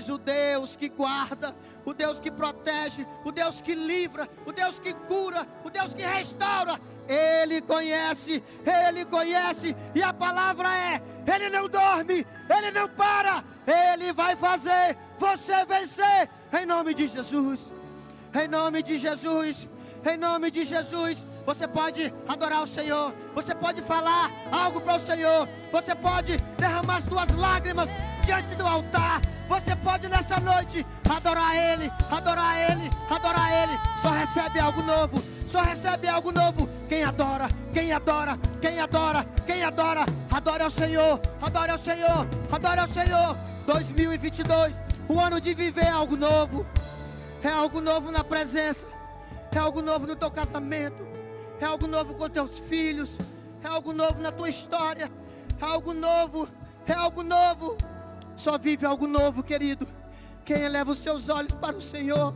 mas o Deus que guarda, o Deus que protege, o Deus que livra, o Deus que cura, o Deus que restaura, Ele conhece, Ele conhece, e a palavra é: Ele não dorme, Ele não para, Ele vai fazer você vencer, em nome de Jesus, em nome de Jesus, em nome de Jesus. Você pode adorar o Senhor, você pode falar algo para o Senhor, você pode derramar as suas lágrimas diante do altar. Você pode nessa noite adorar Ele, adorar Ele, adorar Ele. Só recebe algo novo, só recebe algo novo. Quem adora, quem adora, quem adora, quem adora, adora ao Senhor, adora ao Senhor, adora ao Senhor. 2022, o ano de viver algo novo. É algo novo na presença, é algo novo no teu casamento, é algo novo com teus filhos, é algo novo na tua história, é algo novo, é algo novo. Só vive algo novo, querido. Quem eleva os seus olhos para o Senhor,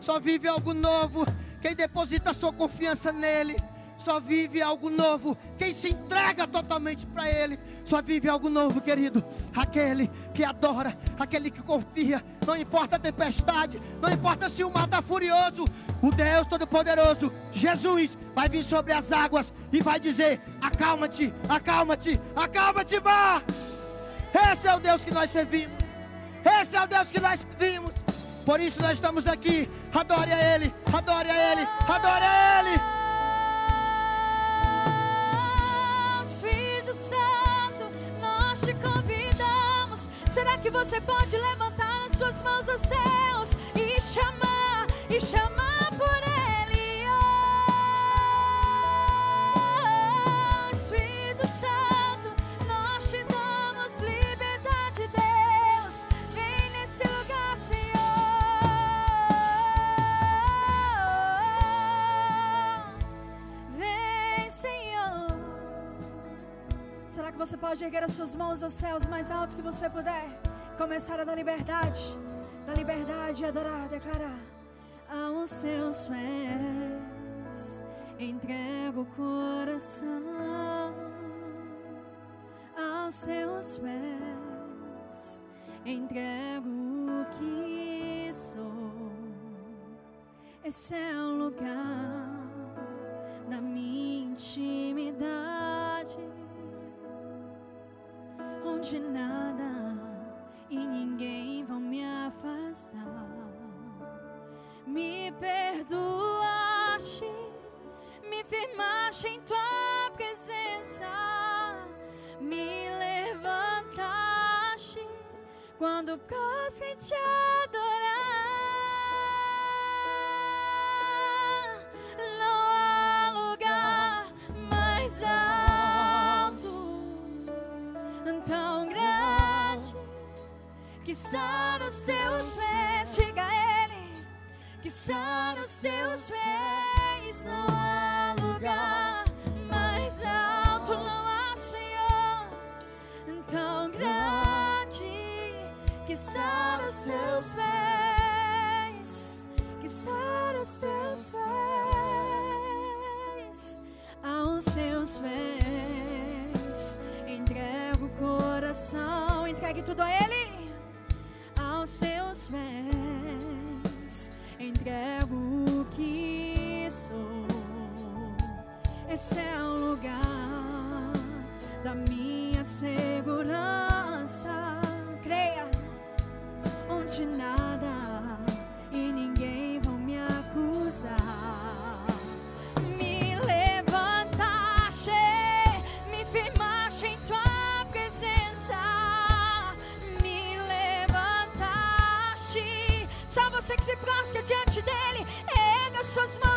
só vive algo novo. Quem deposita sua confiança nele, só vive algo novo. Quem se entrega totalmente para Ele, só vive algo novo, querido. Aquele que adora, aquele que confia. Não importa a tempestade, não importa se o mar está furioso. O Deus Todo-Poderoso, Jesus, vai vir sobre as águas e vai dizer: Acalma-te, acalma-te, acalma-te, mar. Esse é o Deus que nós servimos. Esse é o Deus que nós servimos. Por isso nós estamos aqui. Adore a Ele, adore a Ele, adore a Ele. Espírito Santo, nós te convidamos. Será que você pode levantar as suas mãos aos céus e chamar, e chamar por Ele? Você pode erguer as suas mãos aos céus mais alto que você puder? Começar a dar liberdade, da liberdade adorar, declarar aos seus pés. Entrego o coração aos seus pés. Entrego o que sou. Esse é o lugar da minha intimidade, onde nada e ninguém vão me afastar. Me perdoaste, me firmaste em tua presença, me levantaste quando posso te adorar. Que está nos teus pés. Diga a Ele que está nos teus pés. Não há lugar mais alto, não há Senhor tão grande que está nos teus pés, que está nos teus pés, aos seus pés. Entrego o coração, entregue tudo a Ele, aos seus pés. Entrego o que sou. Esse é o lugar da minha segurança. Creia, onde nada você que se prostra diante dele, erga as suas mãos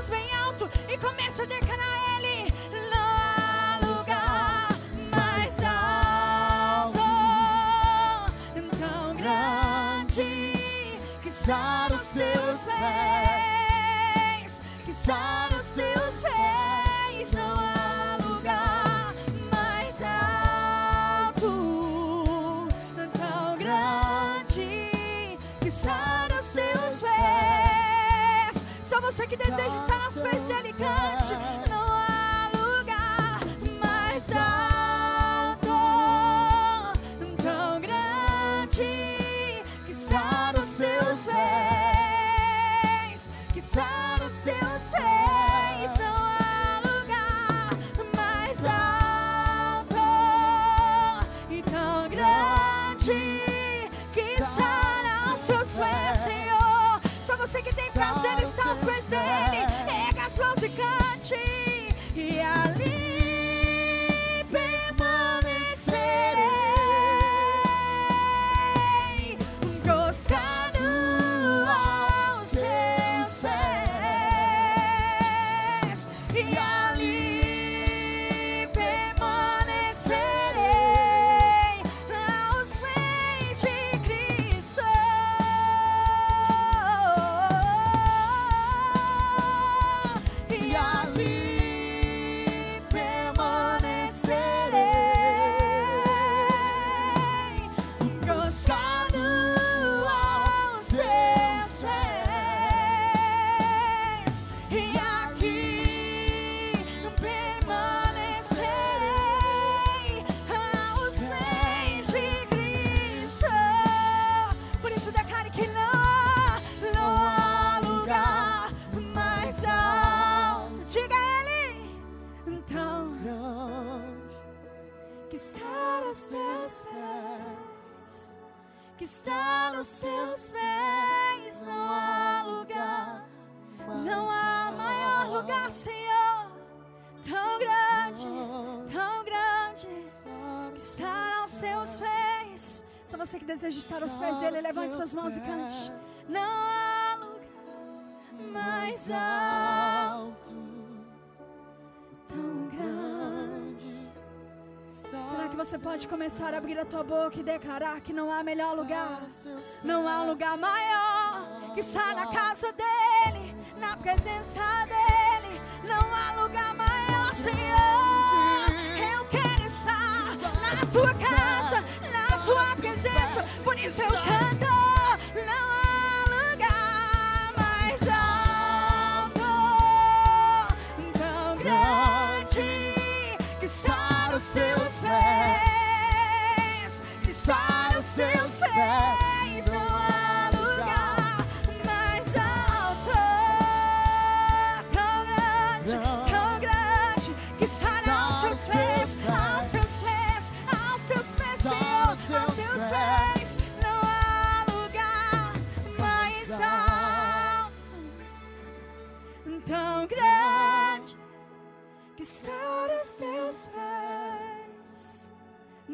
que deseja estar aos pés aos pés dele. Erga as mãos e cante que está nos teus pés, não há lugar, não há maior lugar, Senhor, tão grande, tão grande, que está aos teus pés. Se você que deseja estar aos pés dele, levante suas mãos e cante. Não há lugar mais alto, tão grande. Será que você pode começar a abrir a tua boca e declarar que não há melhor lugar? Não há um lugar maior que estar na casa dele, na presença dele. Não há lugar maior, Senhor. Eu quero estar na tua casa, na tua presença. Por isso eu canto. Não há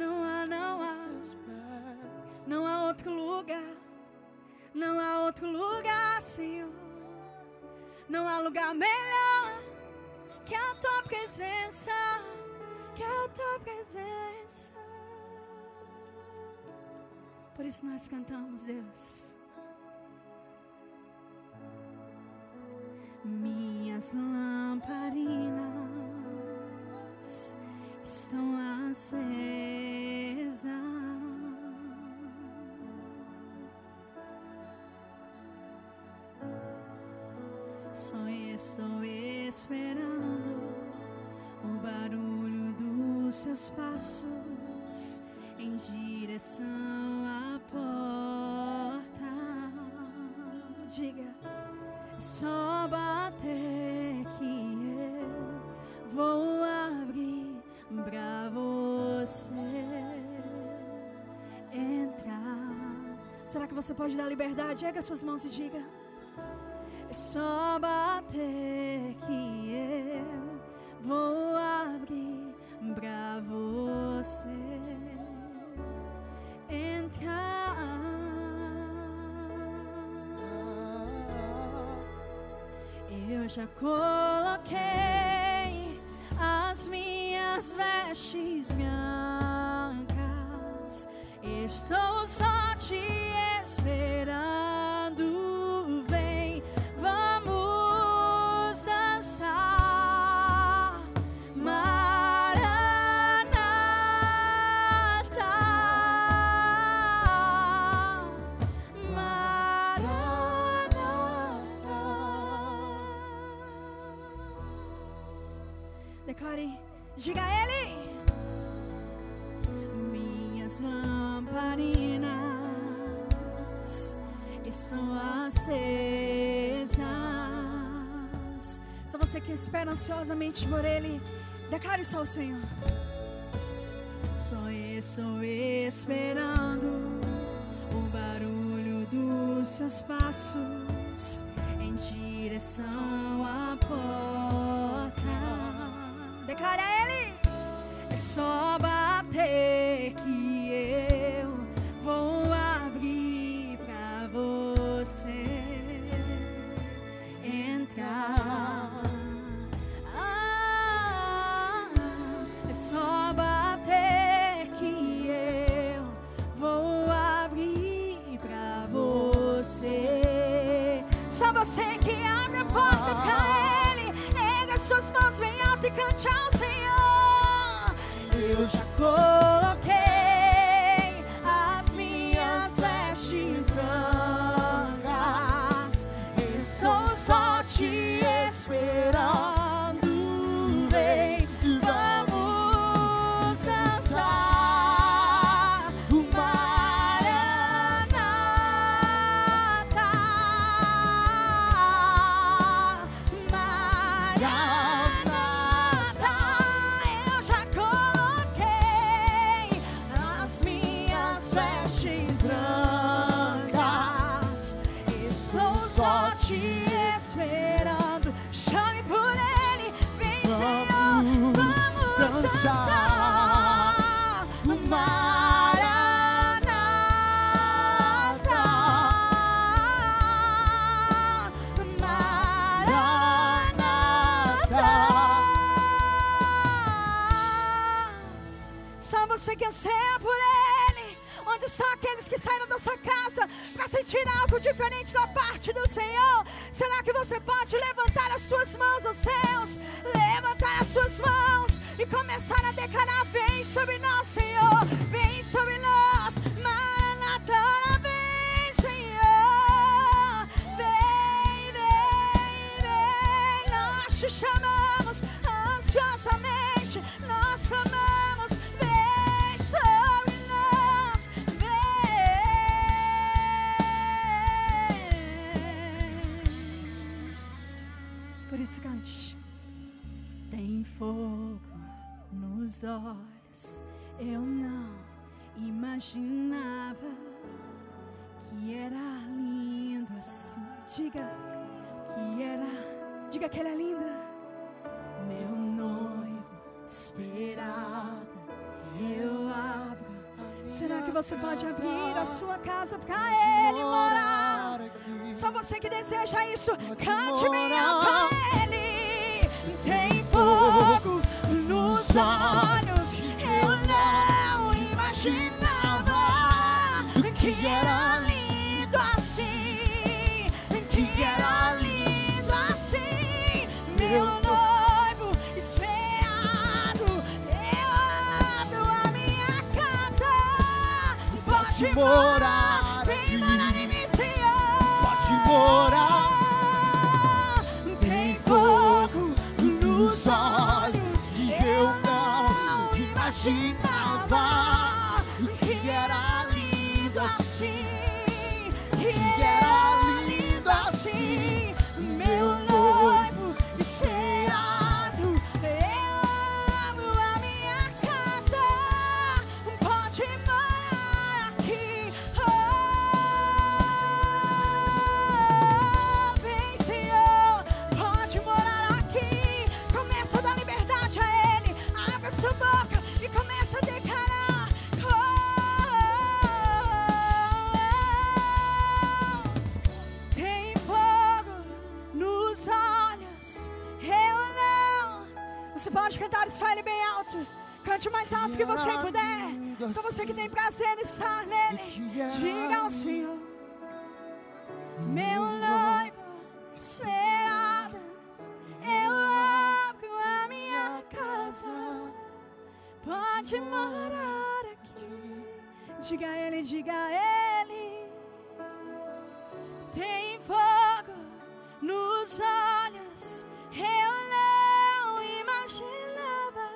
Não há, não há, não há outro lugar, não há outro lugar, Senhor. Não há lugar melhor que a tua presença, que a tua presença. Por isso nós cantamos, Deus. Minhas lamparinas estão acesas. Só estou esperando o barulho dos seus passos em direção à porta. Diga só bater que eu vou pra você entrar. Será que você pode dar liberdade? Erga suas mãos e diga. É só bater que eu vou abrir pra você entrar. Eu já coloquei as minhas vestes brancas. Estou só te esperando. Espera ansiosamente por Ele, declare só ao Senhor. Só estou esperando o barulho dos seus passos em direção à porta. Declare a Ele. É só bem alto imaginava que era lindo assim. Diga que era. Diga que ela é linda. Meu noivo esperado. Eu abro. Será que você pode abrir a sua casa para ele morar? Só você que deseja isso, cante bem alto a Ele. Tem fogo nos olhos. Eu não imaginava morar. Vem morar em mim, Senhor. Pode morar. Tem fogo nos olhos que eu não imaginava lindo assim, que era estar nele. Diga ao Senhor. Meu noivo esperado, eu abro a minha casa. Pode morar aqui. Diga a ele, diga a ele. Tem fogo nos olhos. Eu não imaginava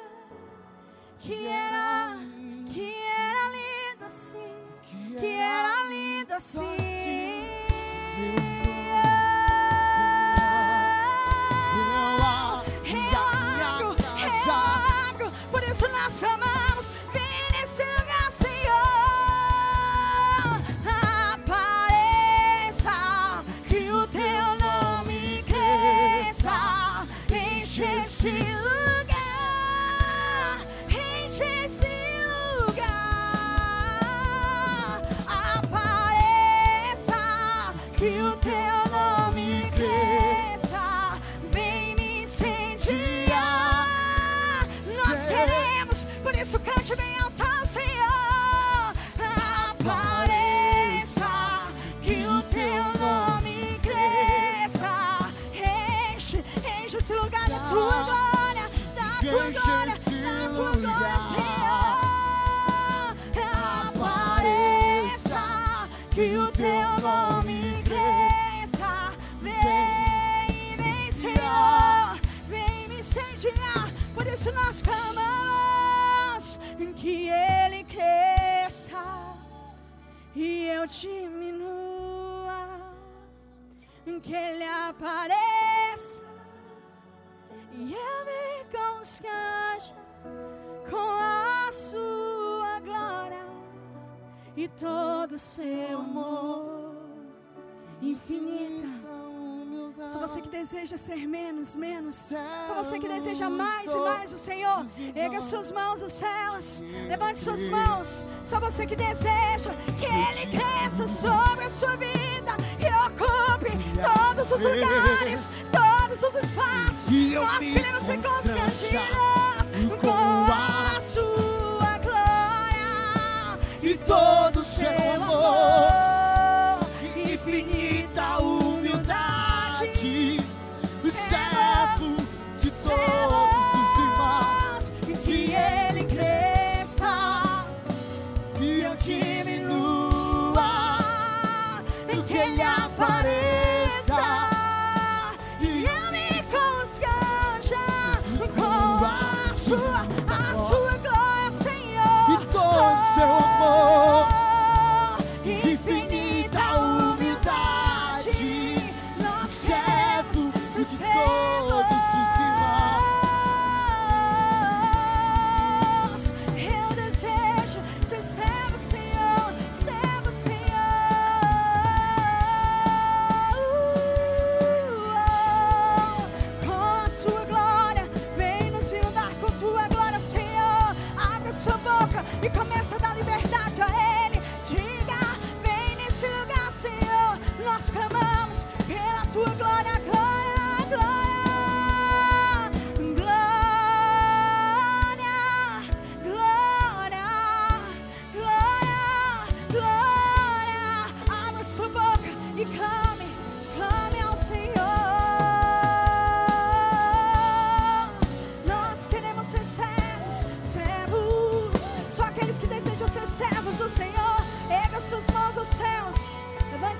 que era, assim. Patience to lugar. Apareça que o teu nome cresça. Vem, vem, Senhor. Vem me incendiar. Por isso nós clamamos que Ele cresça e eu diminua. Que Ele apareça e eu me conscanja com a Sua glória e todo o seu amor infinita. Só você que deseja ser menos, menos. Só você que deseja mais e mais o Senhor. Erga suas mãos aos céus. Levante suas mãos. Só você que deseja que Ele cresça sobre a sua vida. E ocupe todos os lugares, todos os espaços. Nós queremos ser constrangidos com a sua glória e todo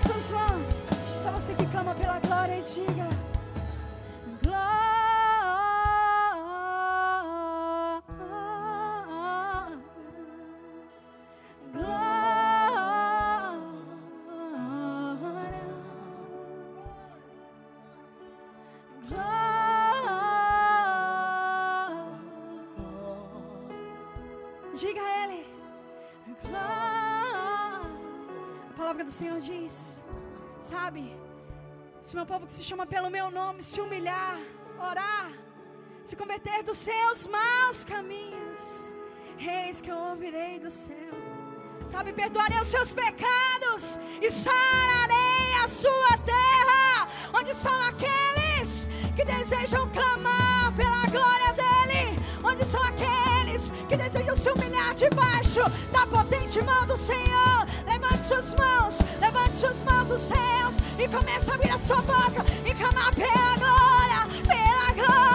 suas mãos. Só você que clama pela glória e diga. Do Senhor diz: Sabe, se meu povo que se chama pelo meu nome se humilhar, orar, se converter dos seus maus caminhos, eis que eu ouvirei do céu. Sabe, perdoarei os seus pecados e sararei a sua terra. Onde estão aqueles que desejam clamar pela glória dele? Onde estão aqueles que desejam se humilhar debaixo da potente mão do Senhor? Levante suas mãos, levante suas mãos aos céus e comece a abrir a sua boca e clamar pela glória, pela glória,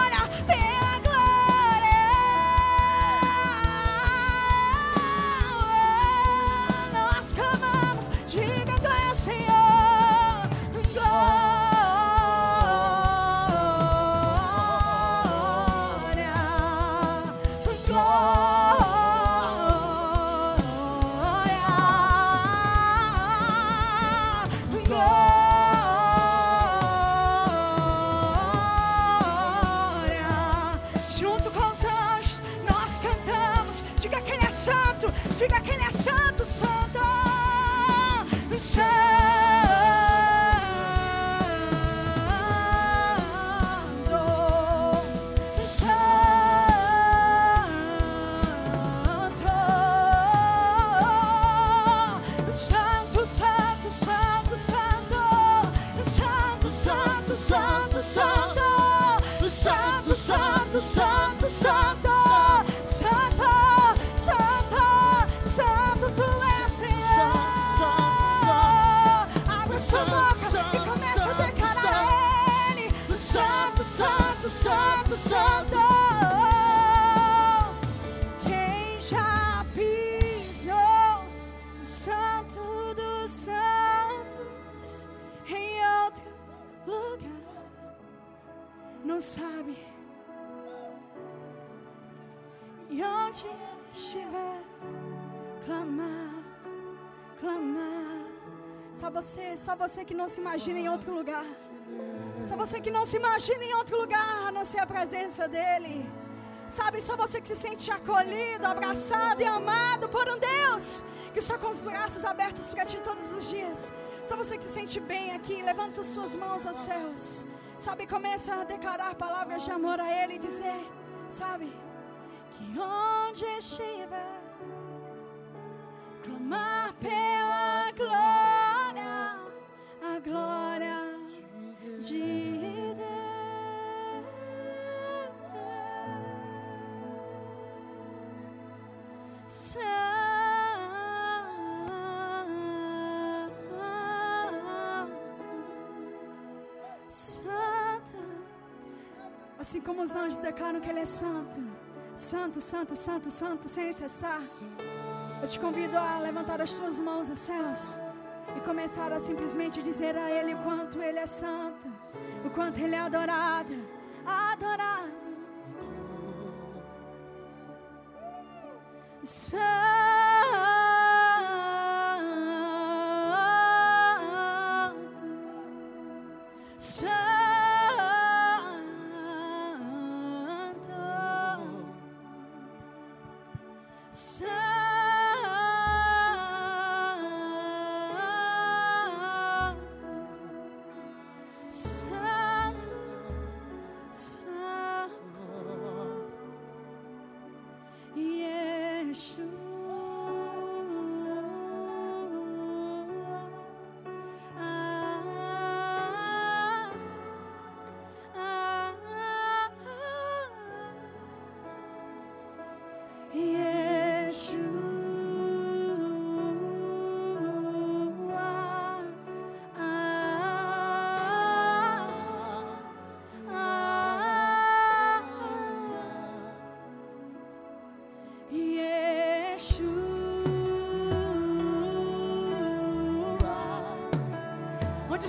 você, só você que não se imagina em outro lugar. Só você que não se imagina em outro lugar a não ser a presença dEle. Sabe, só você que se sente acolhido, abraçado e amado por um Deus que está com os braços abertos para ti todos os dias. Só você que se sente bem aqui, levanta as suas mãos aos céus. Sabe, começa a declarar palavras de amor a Ele e dizer, sabe, que onde estiver, clamar pela glória, a glória de Deus. Santo, assim como os anjos declaram que Ele é santo, santo, santo, santo, santo, sem cessar. Eu te convido a levantar as tuas mãos aos céus e começar a simplesmente dizer a Ele o quanto Ele é santo, o quanto Ele é adorado, adorado. Santo,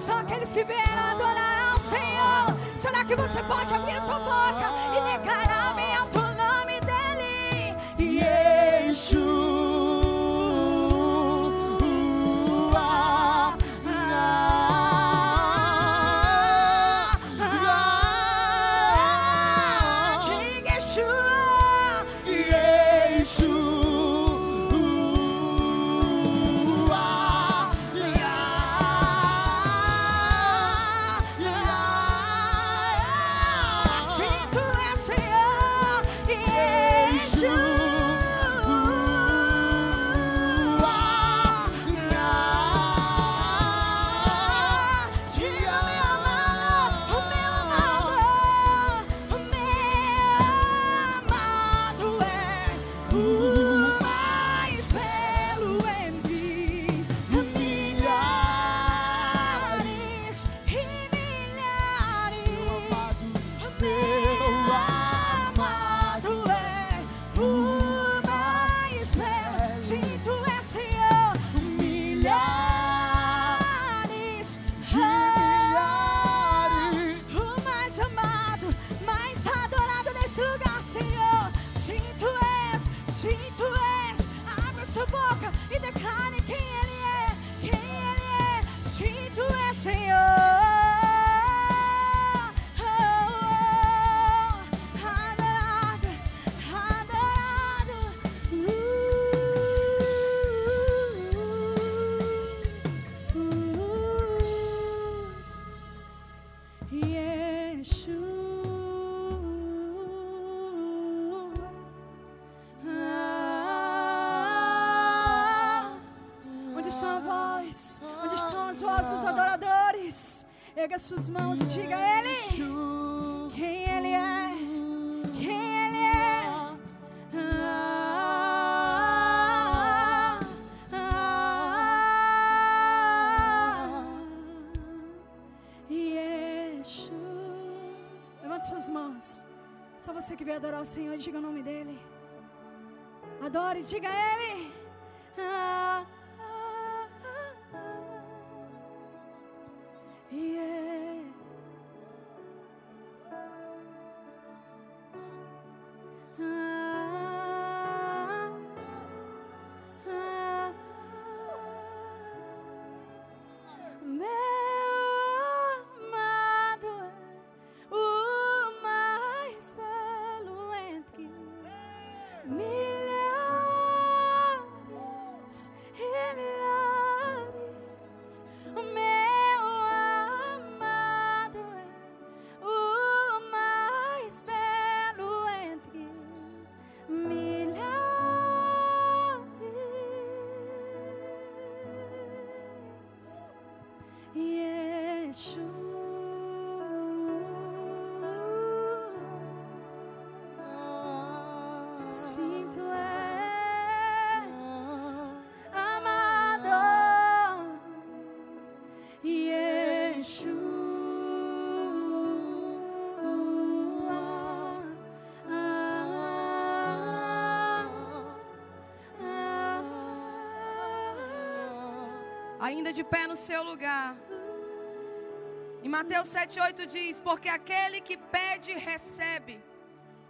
São aqueles que vieram adorar ao Senhor? Será que você pode abrir a tua boca e declarar onde estão a voz? Onde estão as vozes dos adoradores? Erga suas mãos e diga a Ele quem Ele é. Quem Ele é. Levante suas mãos. Só você que veio adorar o Senhor, diga o nome dele. Adore, diga a Ele. Ah, ainda de pé no seu lugar. Em Mateus 7,8 diz: Porque aquele que pede, recebe,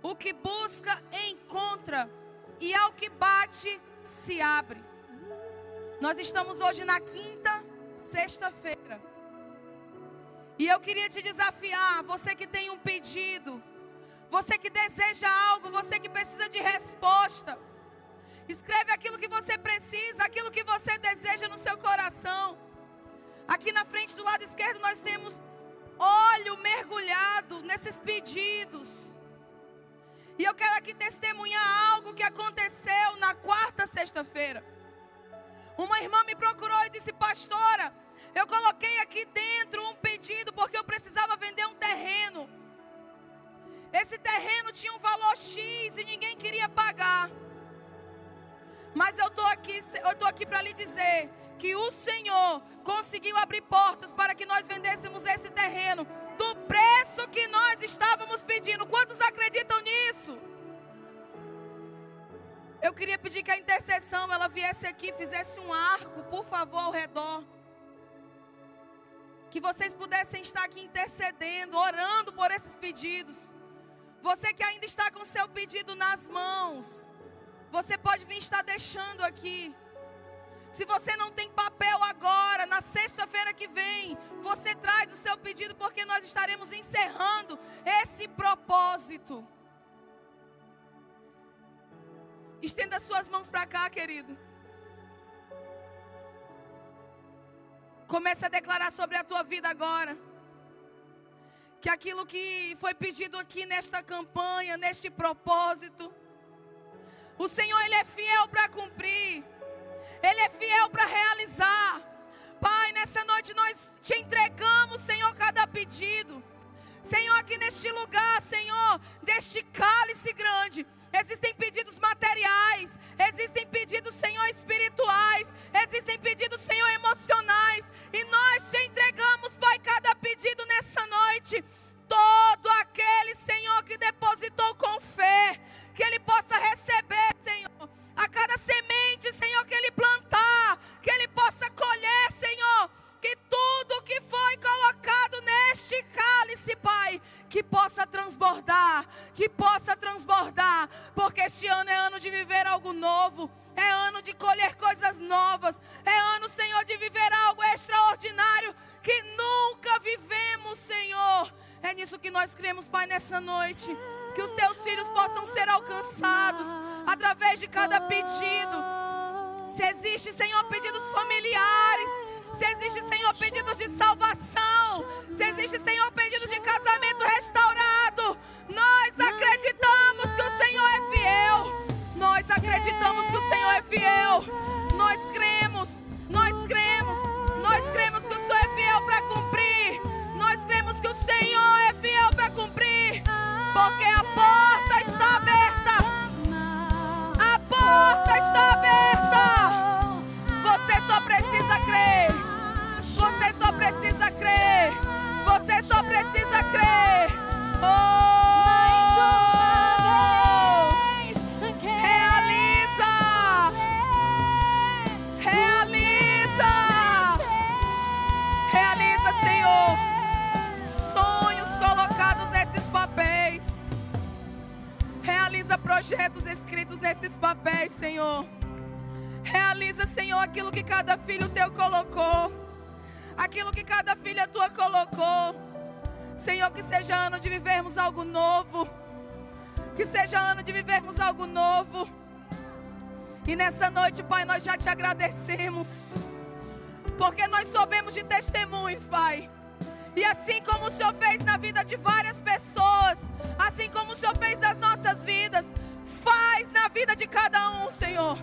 o que busca, encontra, e ao que bate, se abre. Nós estamos hoje na quinta, sexta-feira. E eu queria te desafiar, você que tem um pedido, você que deseja algo, você que precisa de resposta. Precisa, aquilo que você deseja no seu coração. Aqui na frente do lado esquerdo nós temos óleo mergulhado nesses pedidos. E eu quero aqui testemunhar algo que aconteceu na quarta sexta-feira. Uma irmã me procurou e disse: Pastora, eu coloquei aqui dentro um pedido porque eu precisava vender um terreno. Esse terreno tinha um valor X e ninguém queria pagar. Mas eu estou aqui, eu estou aqui para lhe dizer que o Senhor conseguiu abrir portas para que nós vendêssemos esse terreno do preço que nós estávamos pedindo. Quantos acreditam nisso? Eu queria pedir que a intercessão ela viesse aqui, fizesse um arco, por favor, ao redor. Que vocês pudessem estar aqui intercedendo, orando por esses pedidos. Você que ainda está com seu pedido nas mãos, você pode vir estar deixando aqui. Se você não tem papel agora, na sexta-feira que vem, você traz o seu pedido, porque nós estaremos encerrando esse propósito. Estenda suas mãos para cá, querido. Comece a declarar sobre a tua vida agora. Que aquilo que foi pedido aqui nesta campanha, neste propósito, o Senhor, Ele é fiel para cumprir. Ele é fiel para realizar. Pai, nessa noite nós te entregamos, Senhor, cada pedido. Senhor, aqui neste lugar, Senhor, deste cálice grande, existem pedidos materiais, existem pedidos, Senhor, espirituais, existem pedidos, Senhor, emocionais, e nós te entregamos, Pai, cada pedido nessa noite. Todo aquele, Senhor, que depositou com fé, que ele possa receber, Senhor, a cada semente, Senhor, que ele plantar, que ele possa colher, Senhor, que tudo que foi colocado neste cálice, Pai, que possa transbordar, que possa transbordar, porque este ano é ano de viver algo novo. É ano de colher coisas novas. É ano, Senhor, de viver algo extraordinário que nunca vivemos, Senhor. É nisso que nós cremos, Pai, nessa noite que os teus filhos possam ser alcançados através de cada pedido. Se existe, Senhor, pedidos familiares, se existe, Senhor, pedidos de salvação, se existe, Senhor, pedidos de casamento restaurado, nós acreditamos que o Senhor é fiel. Nós acreditamos que o Senhor é fiel. Nós cremos, nós cremos, nós cremos que o Senhor é fiel para cumprir. Nós cremos que o Senhor é fiel para cumprir. Porque a porta está aberta. A porta está aberta. Você só precisa crer. Você só precisa crer. Você só precisa crer. Oh! Projetos escritos nesses papéis, Senhor. Realiza, Senhor, aquilo que cada filho teu colocou. Aquilo que cada filha tua colocou. Senhor, que seja ano de vivermos algo novo. Que seja ano de vivermos algo novo. E nessa noite, Pai, nós já te agradecemos. Porque nós soubemos de testemunhos, Pai. E assim como o Senhor fez na vida de várias pessoas, assim como o Senhor fez nas nossas vidas, faz na vida de cada um, Senhor.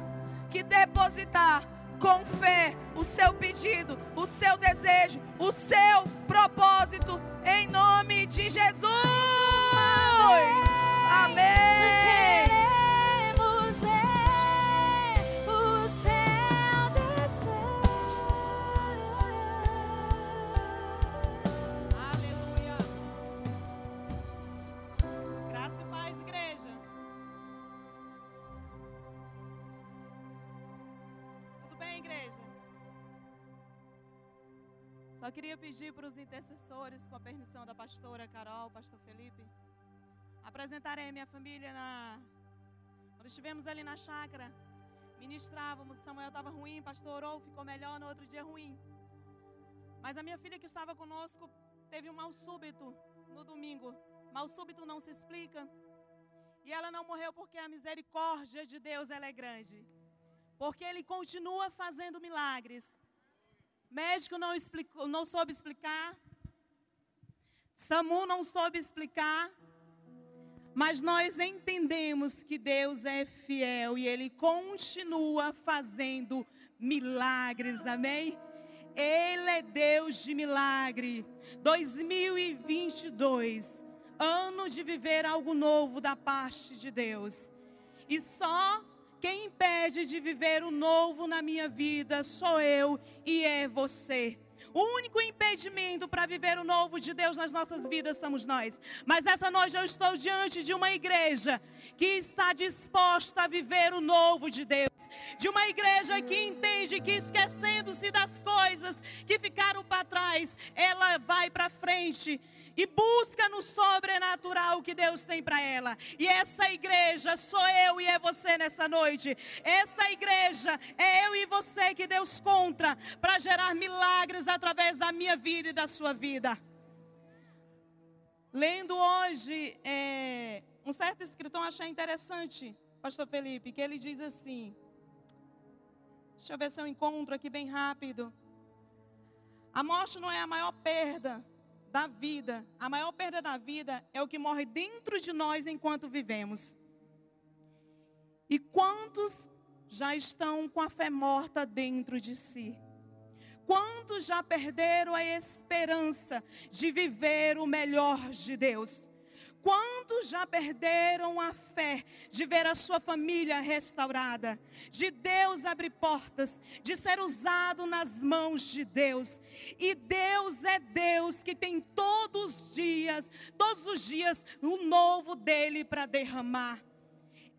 Que depositar com fé o seu pedido, o seu desejo, pastora Carol, pastor Felipe, apresentarem a minha família na. Quando estivemos ali na chácara, ministrávamos, Samuel estava ruim, pastor orou, ficou melhor, no outro dia ruim. Mas a minha filha que estava conosco teve um mal súbito no domingo. Mal súbito não se explica. E ela não morreu porque a misericórdia de Deus é grande. Porque ele continua fazendo milagres. Médico não, explicou, não soube explicar. Samu não soube explicar. Mas nós entendemos que Deus é fiel e Ele continua fazendo milagres, amém? Ele é Deus de milagre. 2022, ano de viver algo novo da parte de Deus. E só quem impede de viver o novo na minha vida sou eu e é você. O único impedimento para viver o novo de Deus nas nossas vidas somos nós. Mas essa noite eu estou diante de uma igreja que está disposta a viver o novo de Deus. De uma igreja que entende que esquecendo-se das coisas que ficaram para trás, ela vai para frente e busca no sobrenatural que Deus tem para ela. E essa igreja sou eu e é você nessa noite. Essa igreja é eu e você que Deus conta para gerar milagres através da minha vida e da sua vida. Lendo hoje, é, um certo escritor achei interessante, Pastor Felipe, que ele diz assim. Deixa eu ver se eu encontro aqui bem rápido. A morte não é a maior perda, da vida, a maior perda da vida é o que morre dentro de nós enquanto vivemos. E quantos já estão com a fé morta dentro de si? Quantos já perderam a esperança de viver o melhor de Deus? Quantos já perderam a fé de ver a sua família restaurada, de Deus abrir portas, de ser usado nas mãos de Deus? E Deus é Deus que tem todos os dias, todos os dias, o novo dele para derramar.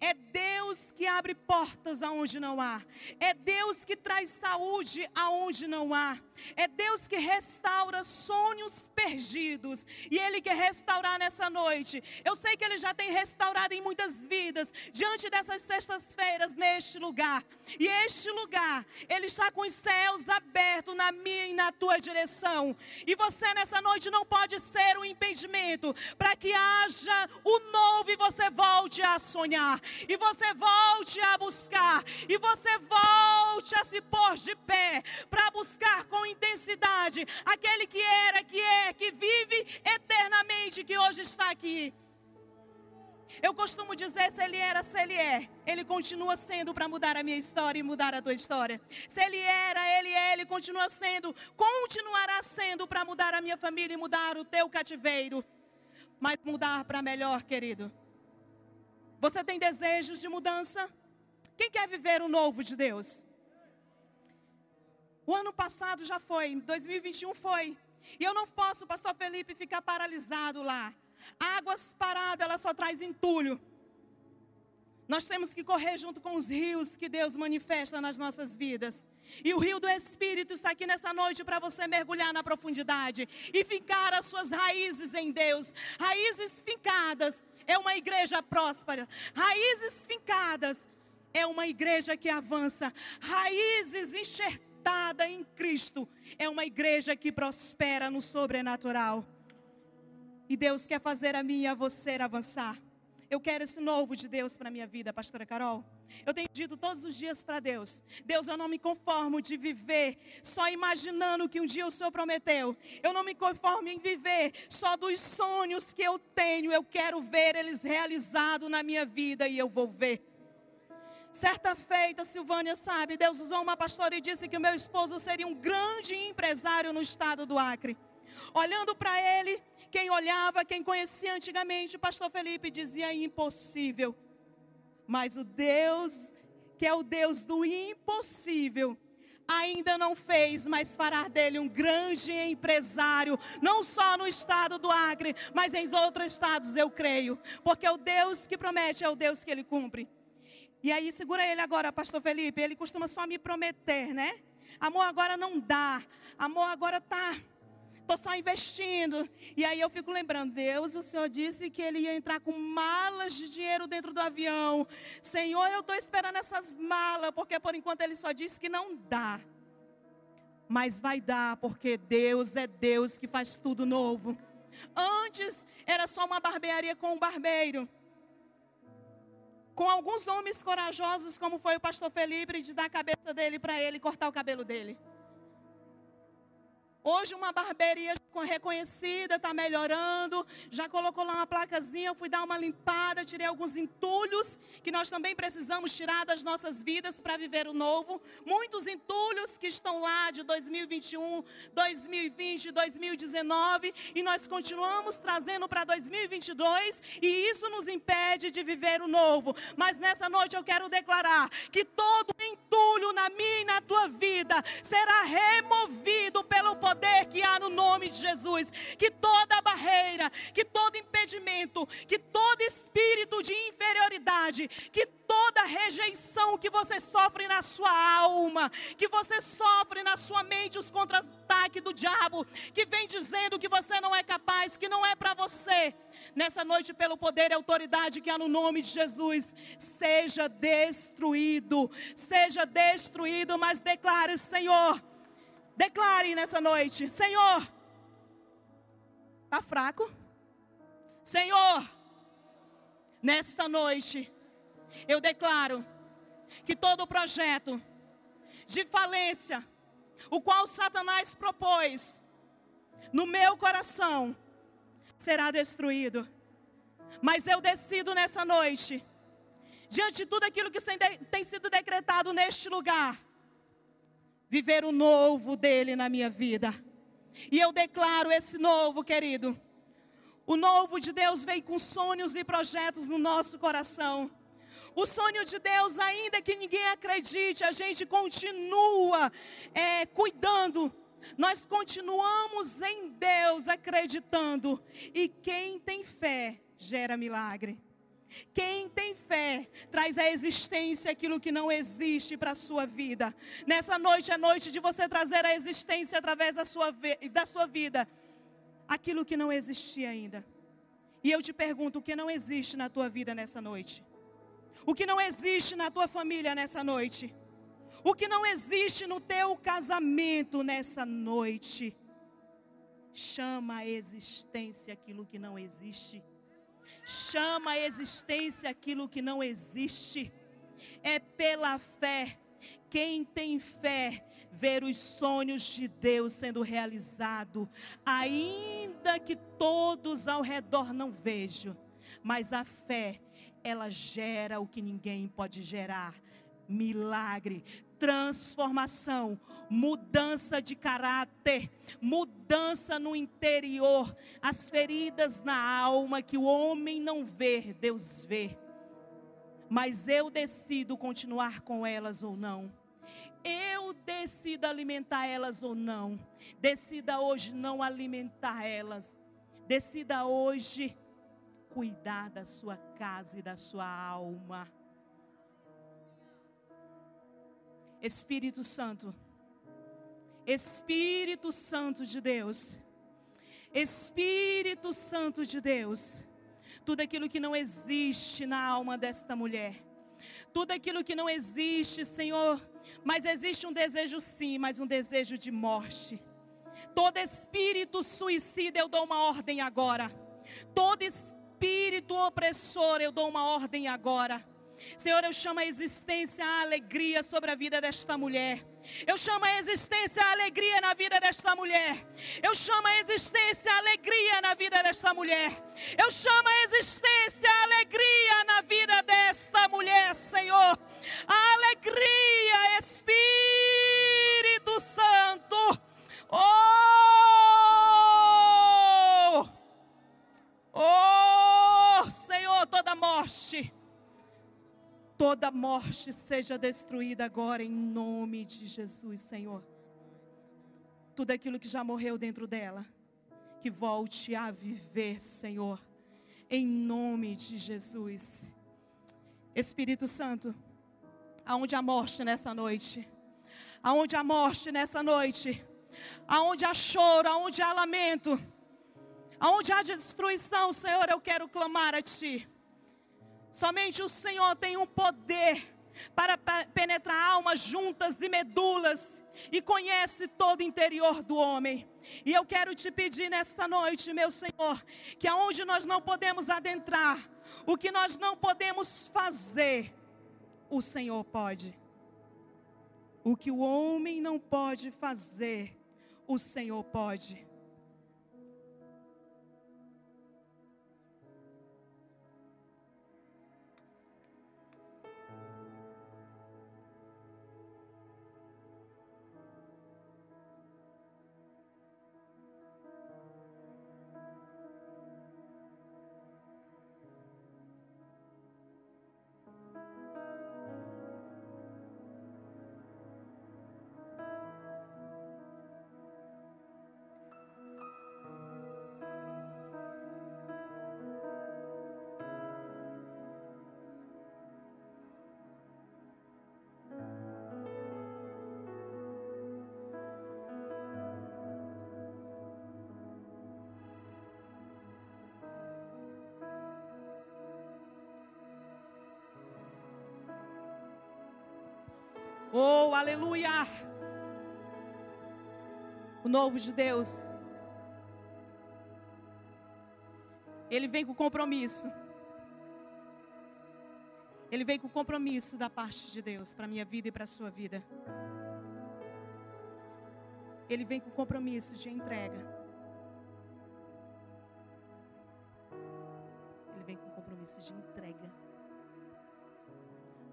É Deus que abre portas aonde não há. É Deus que traz saúde aonde não há. É Deus que restaura sonhos perdidos. E Ele quer restaurar nessa noite. Eu sei que Ele já tem restaurado em muitas vidas, diante dessas sextas-feiras, neste lugar. E este lugar, Ele está com os céus abertos na minha e na tua direção. E você nessa noite não pode ser um impedimento para que haja o novo e você volte a sonhar e você volte a buscar, e você volte a se pôr de pé para buscar com intensidade aquele que era, que é, que vive eternamente, que hoje está aqui. Eu costumo dizer: se ele era, se ele é, ele continua sendo para mudar a minha história e mudar a tua história. Se ele era, ele é, ele continua sendo, continuará sendo para mudar a minha família e mudar o teu cativeiro. Mas mudar para melhor, querido. Você tem desejos de mudança? Quem quer viver o novo de Deus? O ano passado já foi, 2021 foi. E eu não posso, pastor Felipe, ficar paralisado lá. Águas paradas, ela só traz entulho. Nós temos que correr junto com os rios que Deus manifesta nas nossas vidas. E o rio do Espírito está aqui nessa noite para você mergulhar na profundidade e ficar as suas raízes em Deus. Raízes fincadas é uma igreja próspera. Raízes fincadas é uma igreja que avança. Raízes enxertadas em Cristo é uma igreja que prospera no sobrenatural. E Deus quer fazer a mim e a você avançar. Eu quero esse novo de Deus para a minha vida, pastora Carol. Eu tenho dito todos os dias para Deus: Deus, eu não me conformo de viver só imaginando que um dia o Senhor prometeu. Eu não me conformo em viver só dos sonhos que eu tenho. Eu quero ver eles realizados na minha vida e eu vou ver. Certa feita, Silvânia sabe, Deus usou uma pastora e disse que o meu esposo seria um grande empresário no estado do Acre. Olhando para ele, quem olhava, quem conhecia antigamente, o pastor Felipe dizia impossível. Mas o Deus, que é o Deus do impossível, ainda não fez, mas fará dele um grande empresário, não só no estado do Acre, mas em outros estados, eu creio, porque o Deus que promete é o Deus que ele cumpre. E aí, segura ele agora, pastor Felipe, ele costuma só me prometer, né? Amor, agora não dá. Amor, agora tá estou só investindo. E aí eu fico lembrando, Deus, o Senhor disse que ele ia entrar com malas de dinheiro dentro do avião. Senhor, eu estou esperando essas malas, porque por enquanto ele só disse que não dá. Mas vai dar, porque Deus é Deus que faz tudo novo. Antes era só uma barbearia com um barbeiro com alguns homens corajosos, como foi o pastor Felipe, de dar a cabeça dele para ele cortar o cabelo dele. Hoje uma barbearia reconhecida, está melhorando, já colocou lá uma placazinha, eu fui dar uma limpada, tirei alguns entulhos que nós também precisamos tirar das nossas vidas para viver o novo. Muitos entulhos que estão lá de 2021, 2020, 2019 e nós continuamos trazendo para 2022 e isso nos impede de viver o novo. Mas nessa noite eu quero declarar que todo entulho na minha e na tua vida será removido pelo poder poder que há no nome de Jesus. Que toda barreira, que todo impedimento, que todo espírito de inferioridade, que toda rejeição que você sofre na sua alma, que você sofre na sua mente, os contra-ataques do diabo, que vem dizendo que você não é capaz, que não é para você. Nessa noite, pelo poder e autoridade que há no nome de Jesus, seja destruído, seja destruído, mas declare, Senhor, Declare nessa noite: Senhor, está fraco? Senhor, nesta noite, eu declaro que todo projeto de falência, o qual Satanás propôs no meu coração, será destruído. Mas eu decido nessa noite, diante de tudo aquilo que tem sido decretado neste lugar, viver o novo dele na minha vida. E eu declaro esse novo, querido. O novo de Deus vem com sonhos e projetos no nosso coração. O sonho de Deus, ainda que ninguém acredite, a gente continua é, cuidando. Nós continuamos em Deus acreditando. E quem tem fé gera milagre. Quem tem fé traz à existência aquilo que não existe para a sua vida. Nessa noite é noite de você trazer à existência através da sua, da sua vida aquilo que não existia ainda. E eu te pergunto: o que não existe na tua vida nessa noite? O que não existe na tua família nessa noite? O que não existe no teu casamento nessa noite? Chama a existência aquilo que não existe chama a existência aquilo que não existe. É pela fé. Quem tem fé ver os sonhos de Deus sendo realizado, ainda que todos ao redor não vejam, mas a fé ela gera o que ninguém pode gerar, milagre, transformação, mudança de caráter, mudança no interior, as feridas na alma que o homem não vê, Deus vê. Mas eu decido continuar com elas ou não. Eu decido alimentar elas ou não. Decida hoje não alimentar elas. Decida hoje cuidar da sua casa e da sua alma. Espírito Santo, Espírito Santo de Deus, Espírito Santo de Deus, tudo aquilo que não existe na alma desta mulher, tudo aquilo que não existe, Senhor, mas existe um desejo sim, mas um desejo de morte. Todo espírito suicida eu dou uma ordem agora. Todo espírito opressor eu dou uma ordem agora. Senhor, eu chamo a existência, a alegria sobre a vida desta mulher. Eu chamo a existência, a alegria na vida desta mulher. Eu chamo a existência, a alegria na vida desta mulher. Eu chamo a existência, a alegria na vida desta mulher, Senhor. A alegria, Espírito Santo. Oh! Oh, Senhor, toda morte toda morte seja destruída agora em nome de Jesus, Senhor. Tudo aquilo que já morreu dentro dela, que volte a viver, Senhor, em nome de Jesus. Espírito Santo, aonde a morte nessa noite, aonde a morte nessa noite, aonde há choro, aonde há lamento, aonde há destruição, Senhor, eu quero clamar a Ti. Somente o Senhor tem um poder para penetrar almas juntas e medulas e conhece todo o interior do homem. E eu quero te pedir nesta noite, meu Senhor, que aonde nós não podemos adentrar, o que nós não podemos fazer, o Senhor pode. O que o homem não pode fazer, o Senhor pode. Aleluia! O novo de Deus. Ele vem com compromisso. Ele vem com compromisso da parte de Deus para minha vida e para a sua vida. Ele vem com compromisso de entrega. Ele vem com compromisso de entrega.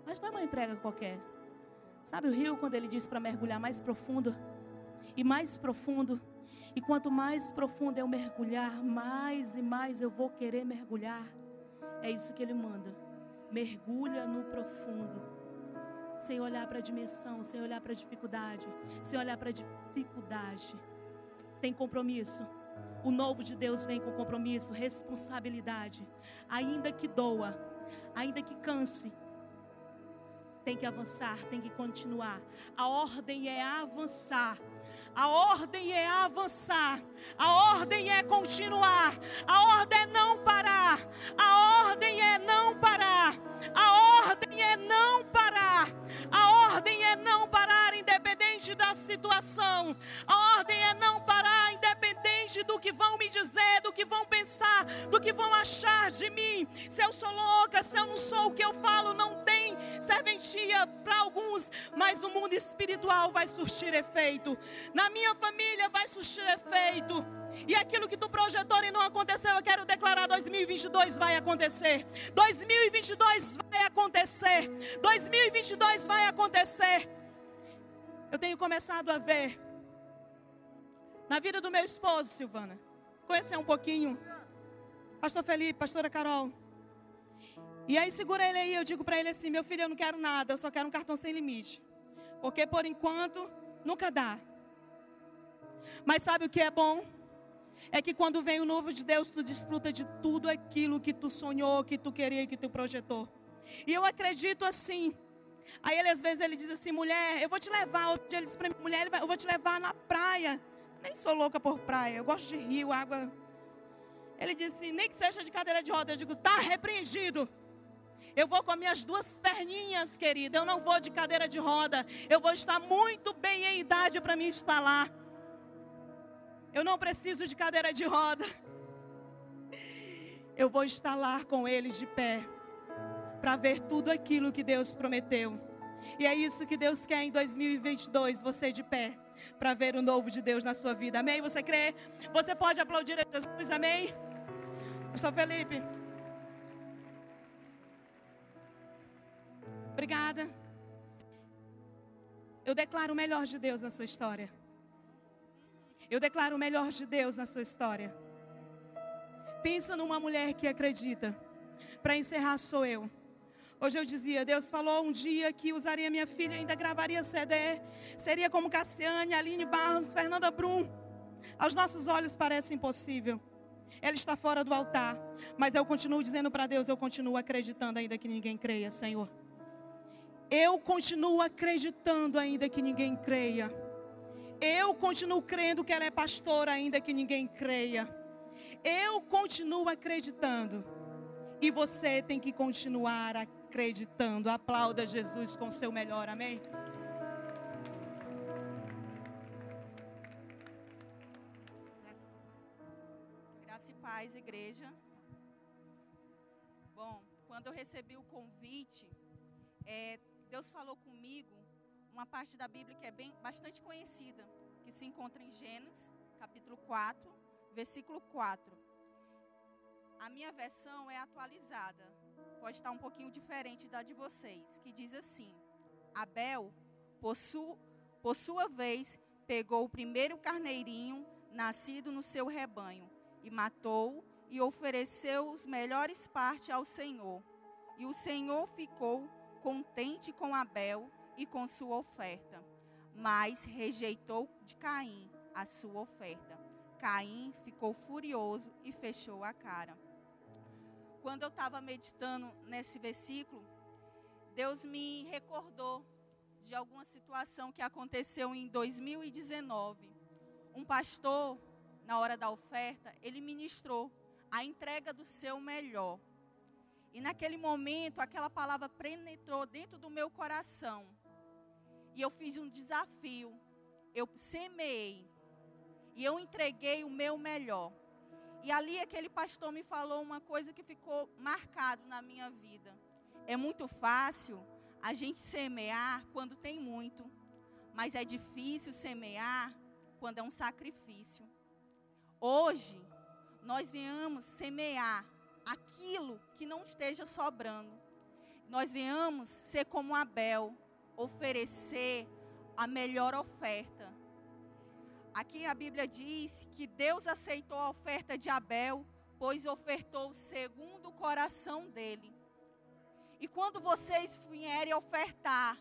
Mas não é uma entrega qualquer. Sabe o rio quando ele diz para mergulhar mais profundo? E mais profundo. E quanto mais profundo eu mergulhar, mais e mais eu vou querer mergulhar. É isso que ele manda. Mergulha no profundo. Sem olhar para a dimensão, sem olhar para a dificuldade, sem olhar para a dificuldade. Tem compromisso. O novo de Deus vem com compromisso, responsabilidade. Ainda que doa, ainda que canse, tem que avançar, tem que continuar. A ordem é avançar. A ordem é avançar. A ordem é continuar. A ordem é não parar. A ordem é não parar. A ordem é não parar. A ordem é não parar, independente da situação. A ordem é não parar, independente do que vão me dizer, do que vão pensar, do que vão achar de mim. Se eu sou louca, se eu não sou o que eu falo, não tem serventia para alguns, mas no mundo espiritual vai surtir efeito. Na minha família vai surtir efeito. E aquilo que tu projetou e não aconteceu, eu quero declarar: 2022 vai acontecer. 2022 vai acontecer. 2022 vai acontecer. Eu tenho começado a ver na vida do meu esposo, Silvana, conhecer um pouquinho. Pastor Felipe, pastora Carol. E aí segura ele aí, eu digo para ele assim: "Meu filho, eu não quero nada, eu só quero um cartão sem limite". Porque por enquanto nunca dá. Mas sabe o que é bom? É que quando vem o novo de Deus, tu desfruta de tudo aquilo que tu sonhou, que tu queria, que tu projetou. E eu acredito assim. Aí ele às vezes ele diz assim, mulher, eu vou te levar. Outro dia ele disse para mim, mulher, eu vou te levar na praia. Nem sou louca por praia, eu gosto de rio, água. Ele disse, nem que seja de cadeira de roda. Eu digo, tá repreendido. Eu vou com as minhas duas perninhas, querida. Eu não vou de cadeira de roda. Eu vou estar muito bem em idade para me instalar. Eu não preciso de cadeira de roda. Eu vou lá com eles de pé. Para ver tudo aquilo que Deus prometeu. E é isso que Deus quer em 2022, você de pé, para ver o novo de Deus na sua vida. Amém? Você crê? Você pode aplaudir a Jesus, amém? Pastor Felipe. Obrigada. Eu declaro o melhor de Deus na sua história. Eu declaro o melhor de Deus na sua história. Pensa numa mulher que acredita. Para encerrar, sou eu. Hoje eu dizia, Deus falou um dia que usaria minha filha, ainda gravaria CD. Seria como Cassiane, Aline Barros, Fernanda Brum. Aos nossos olhos parece impossível. Ela está fora do altar. Mas eu continuo dizendo para Deus, eu continuo acreditando, ainda que ninguém creia, Senhor. Eu continuo acreditando, ainda que ninguém creia. Eu continuo crendo que ela é pastora, ainda que ninguém creia. Eu continuo acreditando. E você tem que continuar acreditando. Aplauda Jesus com seu melhor, amém? Graça e paz, igreja. Bom, quando eu recebi o convite, é, Deus falou comigo uma parte da Bíblia que é bem bastante conhecida, que se encontra em Gênesis, capítulo 4, versículo 4. A minha versão é atualizada, pode estar um pouquinho diferente da de vocês, que diz assim: Abel, por, su, por sua vez, pegou o primeiro carneirinho nascido no seu rebanho e matou e ofereceu os melhores partes ao Senhor. E o Senhor ficou contente com Abel e com sua oferta, mas rejeitou de Caim a sua oferta. Caim ficou furioso e fechou a cara. Quando eu estava meditando nesse versículo, Deus me recordou de alguma situação que aconteceu em 2019. Um pastor, na hora da oferta, ele ministrou a entrega do seu melhor. E naquele momento, aquela palavra penetrou dentro do meu coração. E eu fiz um desafio. Eu semeei. E eu entreguei o meu melhor. E ali aquele pastor me falou uma coisa que ficou marcado na minha vida. É muito fácil a gente semear quando tem muito, mas é difícil semear quando é um sacrifício. Hoje, nós venhamos semear aquilo que não esteja sobrando. Nós venhamos ser como Abel, oferecer a melhor oferta. Aqui a Bíblia diz que Deus aceitou a oferta de Abel, pois ofertou segundo o coração dele. E quando vocês vierem ofertar,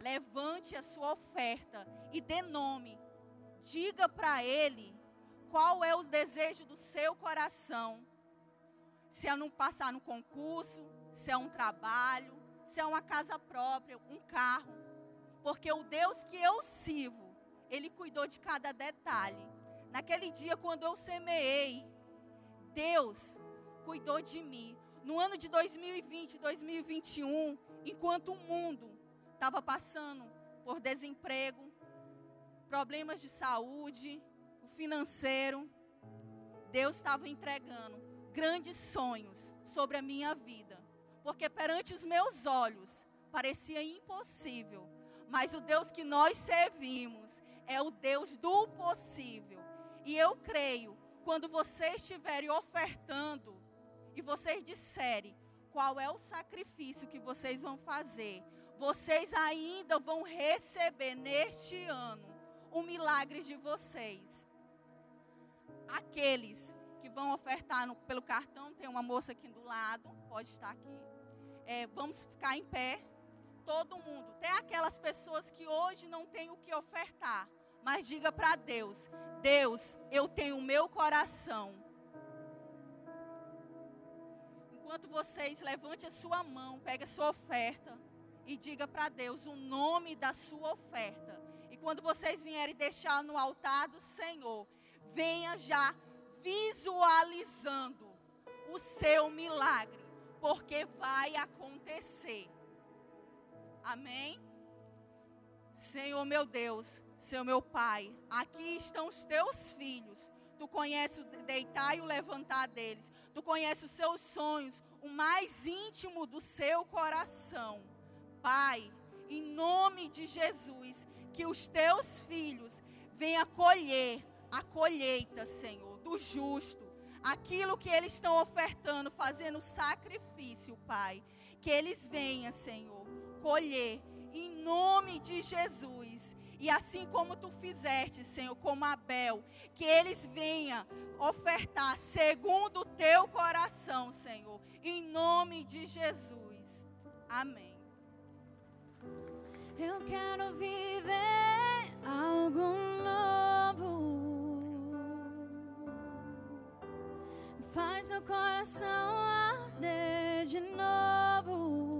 levante a sua oferta e dê nome. Diga para ele qual é os desejos do seu coração. Se é não passar no concurso, se é um trabalho, se é uma casa própria, um carro. Porque o Deus que eu sirvo, ele cuidou de cada detalhe. Naquele dia, quando eu semeei, Deus cuidou de mim. No ano de 2020, 2021, enquanto o mundo estava passando por desemprego, problemas de saúde, o financeiro, Deus estava entregando grandes sonhos sobre a minha vida. Porque perante os meus olhos parecia impossível, mas o Deus que nós servimos é o Deus do possível. E eu creio, quando vocês estiverem ofertando e vocês disserem qual é o sacrifício que vocês vão fazer, vocês ainda vão receber neste ano o milagre de vocês. Aqueles que vão ofertar no, pelo cartão, tem uma moça aqui do lado, pode estar aqui. É, vamos ficar em pé, todo mundo. Até aquelas pessoas que hoje não têm o que ofertar, mas diga para Deus: Deus, eu tenho o meu coração. Enquanto vocês levante a sua mão, pegue a sua oferta e diga para Deus o nome da sua oferta. E quando vocês vierem deixar no altar do Senhor, venha já visualizando o seu milagre, porque vai acontecer. Amém? Senhor meu Deus, Senhor meu Pai, aqui estão os teus filhos. Tu conheces o deitar e o levantar deles. Tu conheces os seus sonhos, o mais íntimo do seu coração. Pai, em nome de Jesus, que os teus filhos venham colher a colheita, Senhor, do justo. Aquilo que eles estão ofertando, fazendo sacrifício, Pai. Que eles venham, Senhor, colher em nome de Jesus. E assim como tu fizeste, Senhor, como Abel, que eles venham ofertar segundo o teu coração, Senhor, em nome de Jesus. Amém. Eu quero viver algo novo. Faz meu coração arder de novo,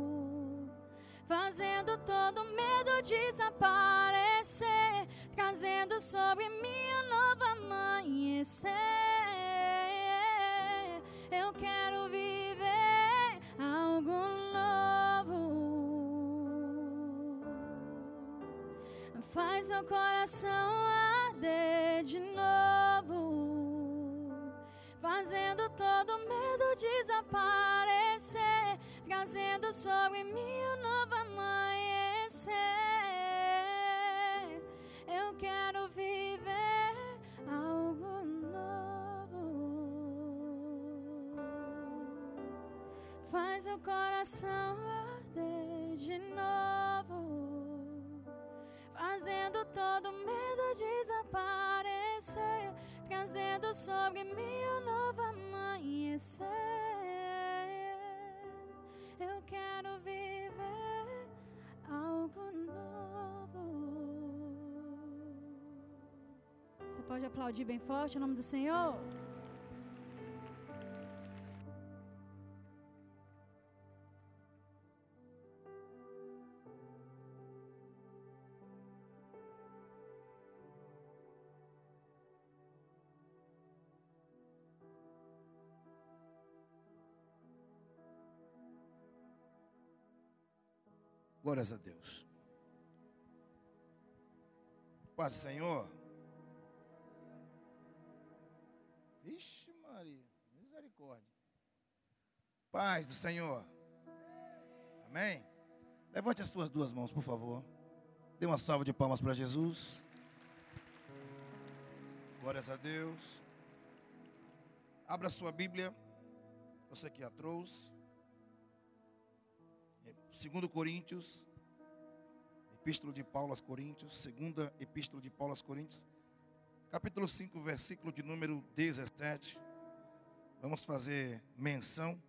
fazendo todo medo desaparecer. trazendo sobre mim um novo amanhecer. Eu quero viver algo novo. Faz meu coração arder de novo, fazendo todo medo desaparecer, trazendo sobre mim um novo amanhecer. Eu quero viver algo novo. Faz o coração arder de novo, fazendo todo medo desaparecer, trazendo sobre mim um novo amanhecer. Eu quero viver algo novo. Você pode aplaudir bem forte o nome do Senhor? Glórias a Deus. Paz, do Senhor. Vixe, Maria, misericórdia. Paz do Senhor. Amém? Levante as suas duas mãos, por favor. Dê uma salva de palmas para Jesus. Glórias a Deus. Abra sua Bíblia. Você que a trouxe. 2 Coríntios, Epístola de Paulo aos Coríntios, segunda Epístola de Paulo aos Coríntios, capítulo 5, versículo de número 17. Vamos fazer menção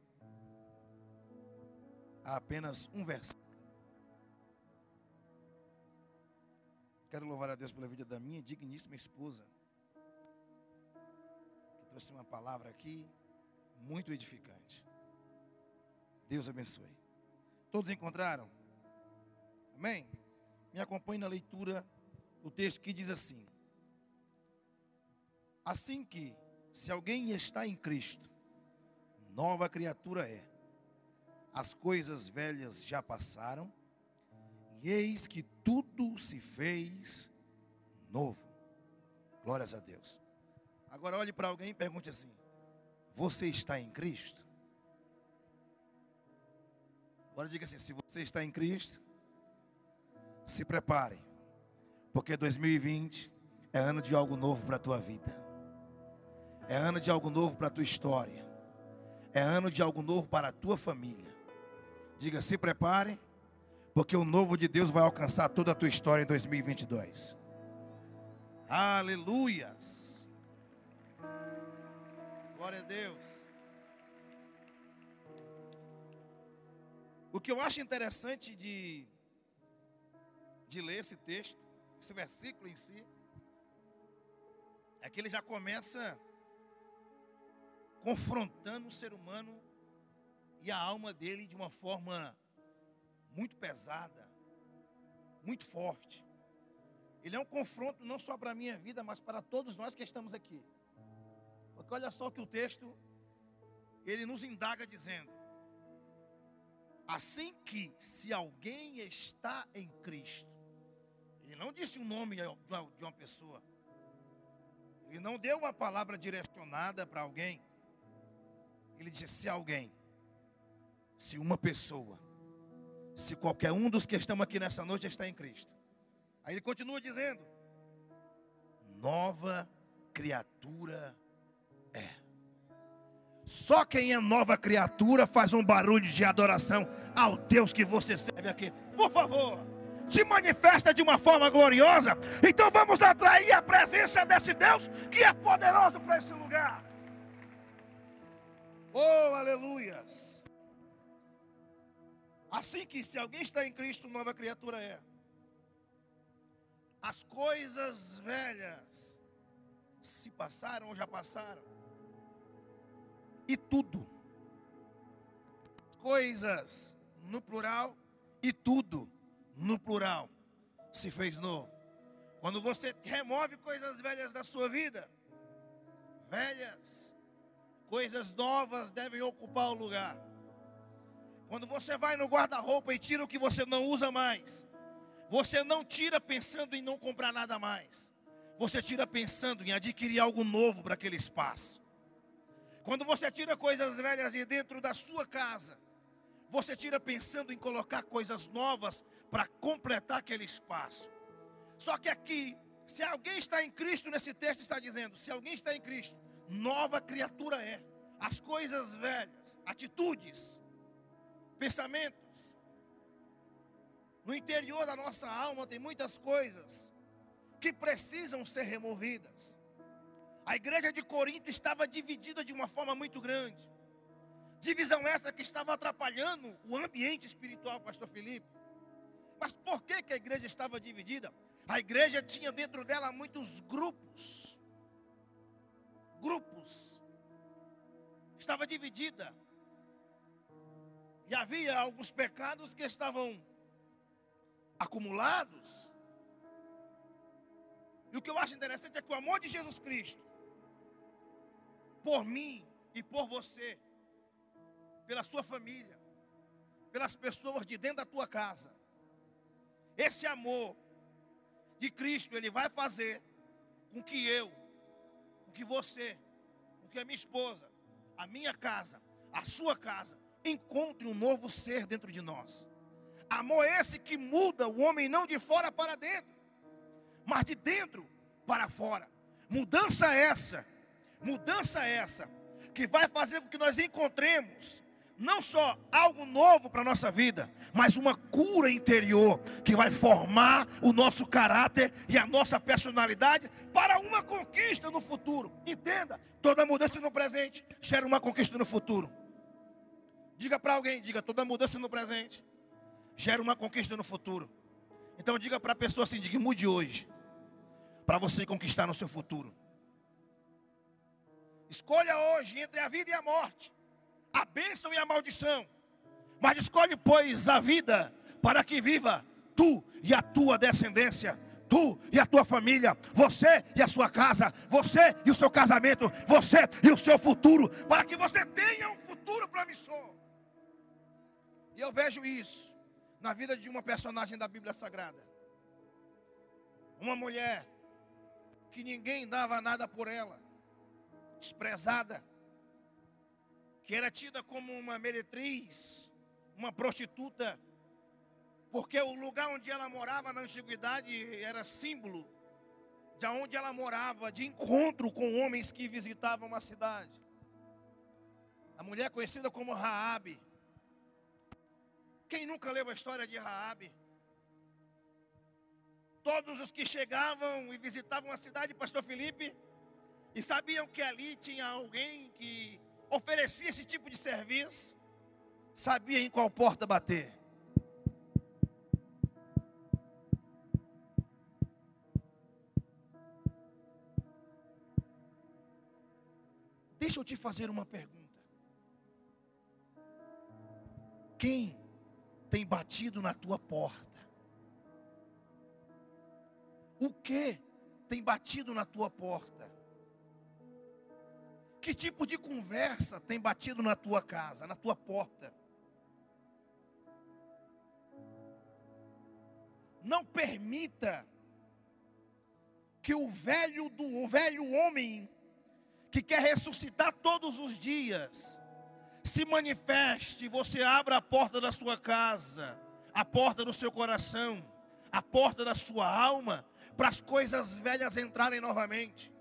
a apenas um versículo. Quero louvar a Deus pela vida da minha digníssima esposa, que trouxe uma palavra aqui muito edificante. Deus abençoe. Todos encontraram? Amém? Me acompanhe na leitura do texto que diz assim: Assim que, se alguém está em Cristo, nova criatura é. As coisas velhas já passaram, e eis que tudo se fez novo. Glórias a Deus. Agora olhe para alguém e pergunte assim: Você está em Cristo? Agora diga assim: se você está em Cristo, se prepare, porque 2020 é ano de algo novo para a tua vida, é ano de algo novo para a tua história, é ano de algo novo para a tua família. Diga: se prepare, porque o novo de Deus vai alcançar toda a tua história em 2022. Aleluias. Glória a Deus. O que eu acho interessante de, de ler esse texto, esse versículo em si, é que ele já começa confrontando o ser humano e a alma dele de uma forma muito pesada, muito forte. Ele é um confronto não só para a minha vida, mas para todos nós que estamos aqui. Porque olha só que o texto, ele nos indaga dizendo: Assim que, se alguém está em Cristo, ele não disse o nome de uma, pessoa, ele não deu uma palavra direcionada para alguém, ele disse: se alguém, se uma pessoa, se qualquer um dos que estão aqui nessa noite está em Cristo. Aí ele continua dizendo: nova criatura é. Só quem é nova criatura faz um barulho de adoração ao Deus que você serve aqui. Por favor, se manifesta de uma forma gloriosa. Então vamos atrair a presença desse Deus que é poderoso para esse lugar. Oh, aleluias. Assim que se alguém está em Cristo, nova criatura é. As coisas velhas se passaram ou já passaram e tudo. Coisas no plural e tudo no plural se fez novo. Quando você remove coisas velhas da sua vida, velhas, coisas novas devem ocupar o lugar. Quando você vai no guarda-roupa e tira o que você não usa mais, você não tira pensando em não comprar nada mais. Você tira pensando em adquirir algo novo para aquele espaço. Quando você tira coisas velhas de dentro da sua casa, você tira pensando em colocar coisas novas para completar aquele espaço. Só que aqui, se alguém está em Cristo, nesse texto está dizendo: se alguém está em Cristo, nova criatura é. As coisas velhas, atitudes, pensamentos. No interior da nossa alma tem muitas coisas que precisam ser removidas. A igreja de Corinto estava dividida de uma forma muito grande. Divisão essa que estava atrapalhando o ambiente espiritual, pastor Felipe. Mas por que, que a igreja estava dividida? A igreja tinha dentro dela muitos grupos. Grupos. Estava dividida. E havia alguns pecados que estavam acumulados. E o que eu acho interessante é que o amor de Jesus Cristo, por mim e por você, pela sua família, pelas pessoas de dentro da tua casa, esse amor de Cristo, ele vai fazer com que eu, com que você, com que a minha esposa, a minha casa, a sua casa, encontre um novo ser dentro de nós. Amor esse que muda o homem não de fora para dentro, mas de dentro para fora. Mudança essa, mudança essa, que vai fazer com que nós encontremos não só algo novo para a nossa vida, mas uma cura interior que vai formar o nosso caráter e a nossa personalidade para uma conquista no futuro. Entenda, toda mudança no presente gera uma conquista no futuro. Diga para alguém, diga, toda mudança no presente gera uma conquista no futuro. Então diga para a pessoa assim, diga, mude hoje, para você conquistar no seu futuro. Escolha hoje entre a vida e a morte a bênção e a maldição. Mas escolhe, pois, a vida para que viva tu e a tua descendência, tu e a tua família, você e a sua casa, você e o seu casamento, você e o seu futuro, para que você tenha um futuro promissor. E eu vejo isso na vida de uma personagem da Bíblia Sagrada. Uma mulher que ninguém dava nada por ela, desprezada, que era tida como uma meretriz, uma prostituta, porque o lugar onde ela morava na antiguidade era símbolo de onde ela morava, de encontro com homens que visitavam a cidade. A mulher conhecida como Raabe. Quem nunca leu a história de Raabe? Todos os que chegavam e visitavam a cidade, pastor Felipe, e sabiam que ali tinha alguém que oferecia esse tipo de serviço, sabia em qual porta bater. Deixa eu te fazer uma pergunta. Quem tem batido na tua porta? O que tem batido na tua porta? Que tipo de conversa tem batido na tua casa, na tua porta? Não permita que o velho do o velho homem que quer ressuscitar todos os dias se manifeste, você abra a porta da sua casa, a porta do seu coração, a porta da sua alma, para as coisas velhas entrarem novamente.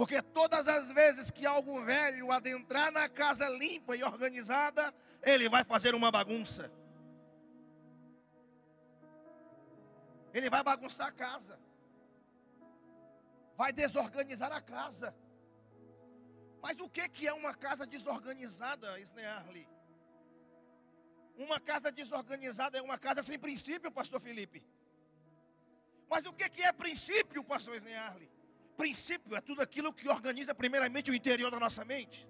Porque todas as vezes que algo velho adentrar na casa limpa e organizada, ele vai fazer uma bagunça. Ele vai bagunçar a casa. Vai desorganizar a casa. Mas o que, que é uma casa desorganizada, Snearly? Uma casa desorganizada é uma casa sem princípio, pastor Felipe. Mas o que, que é princípio, pastor Snearly? Princípio é tudo aquilo que organiza primeiramente o interior da nossa mente.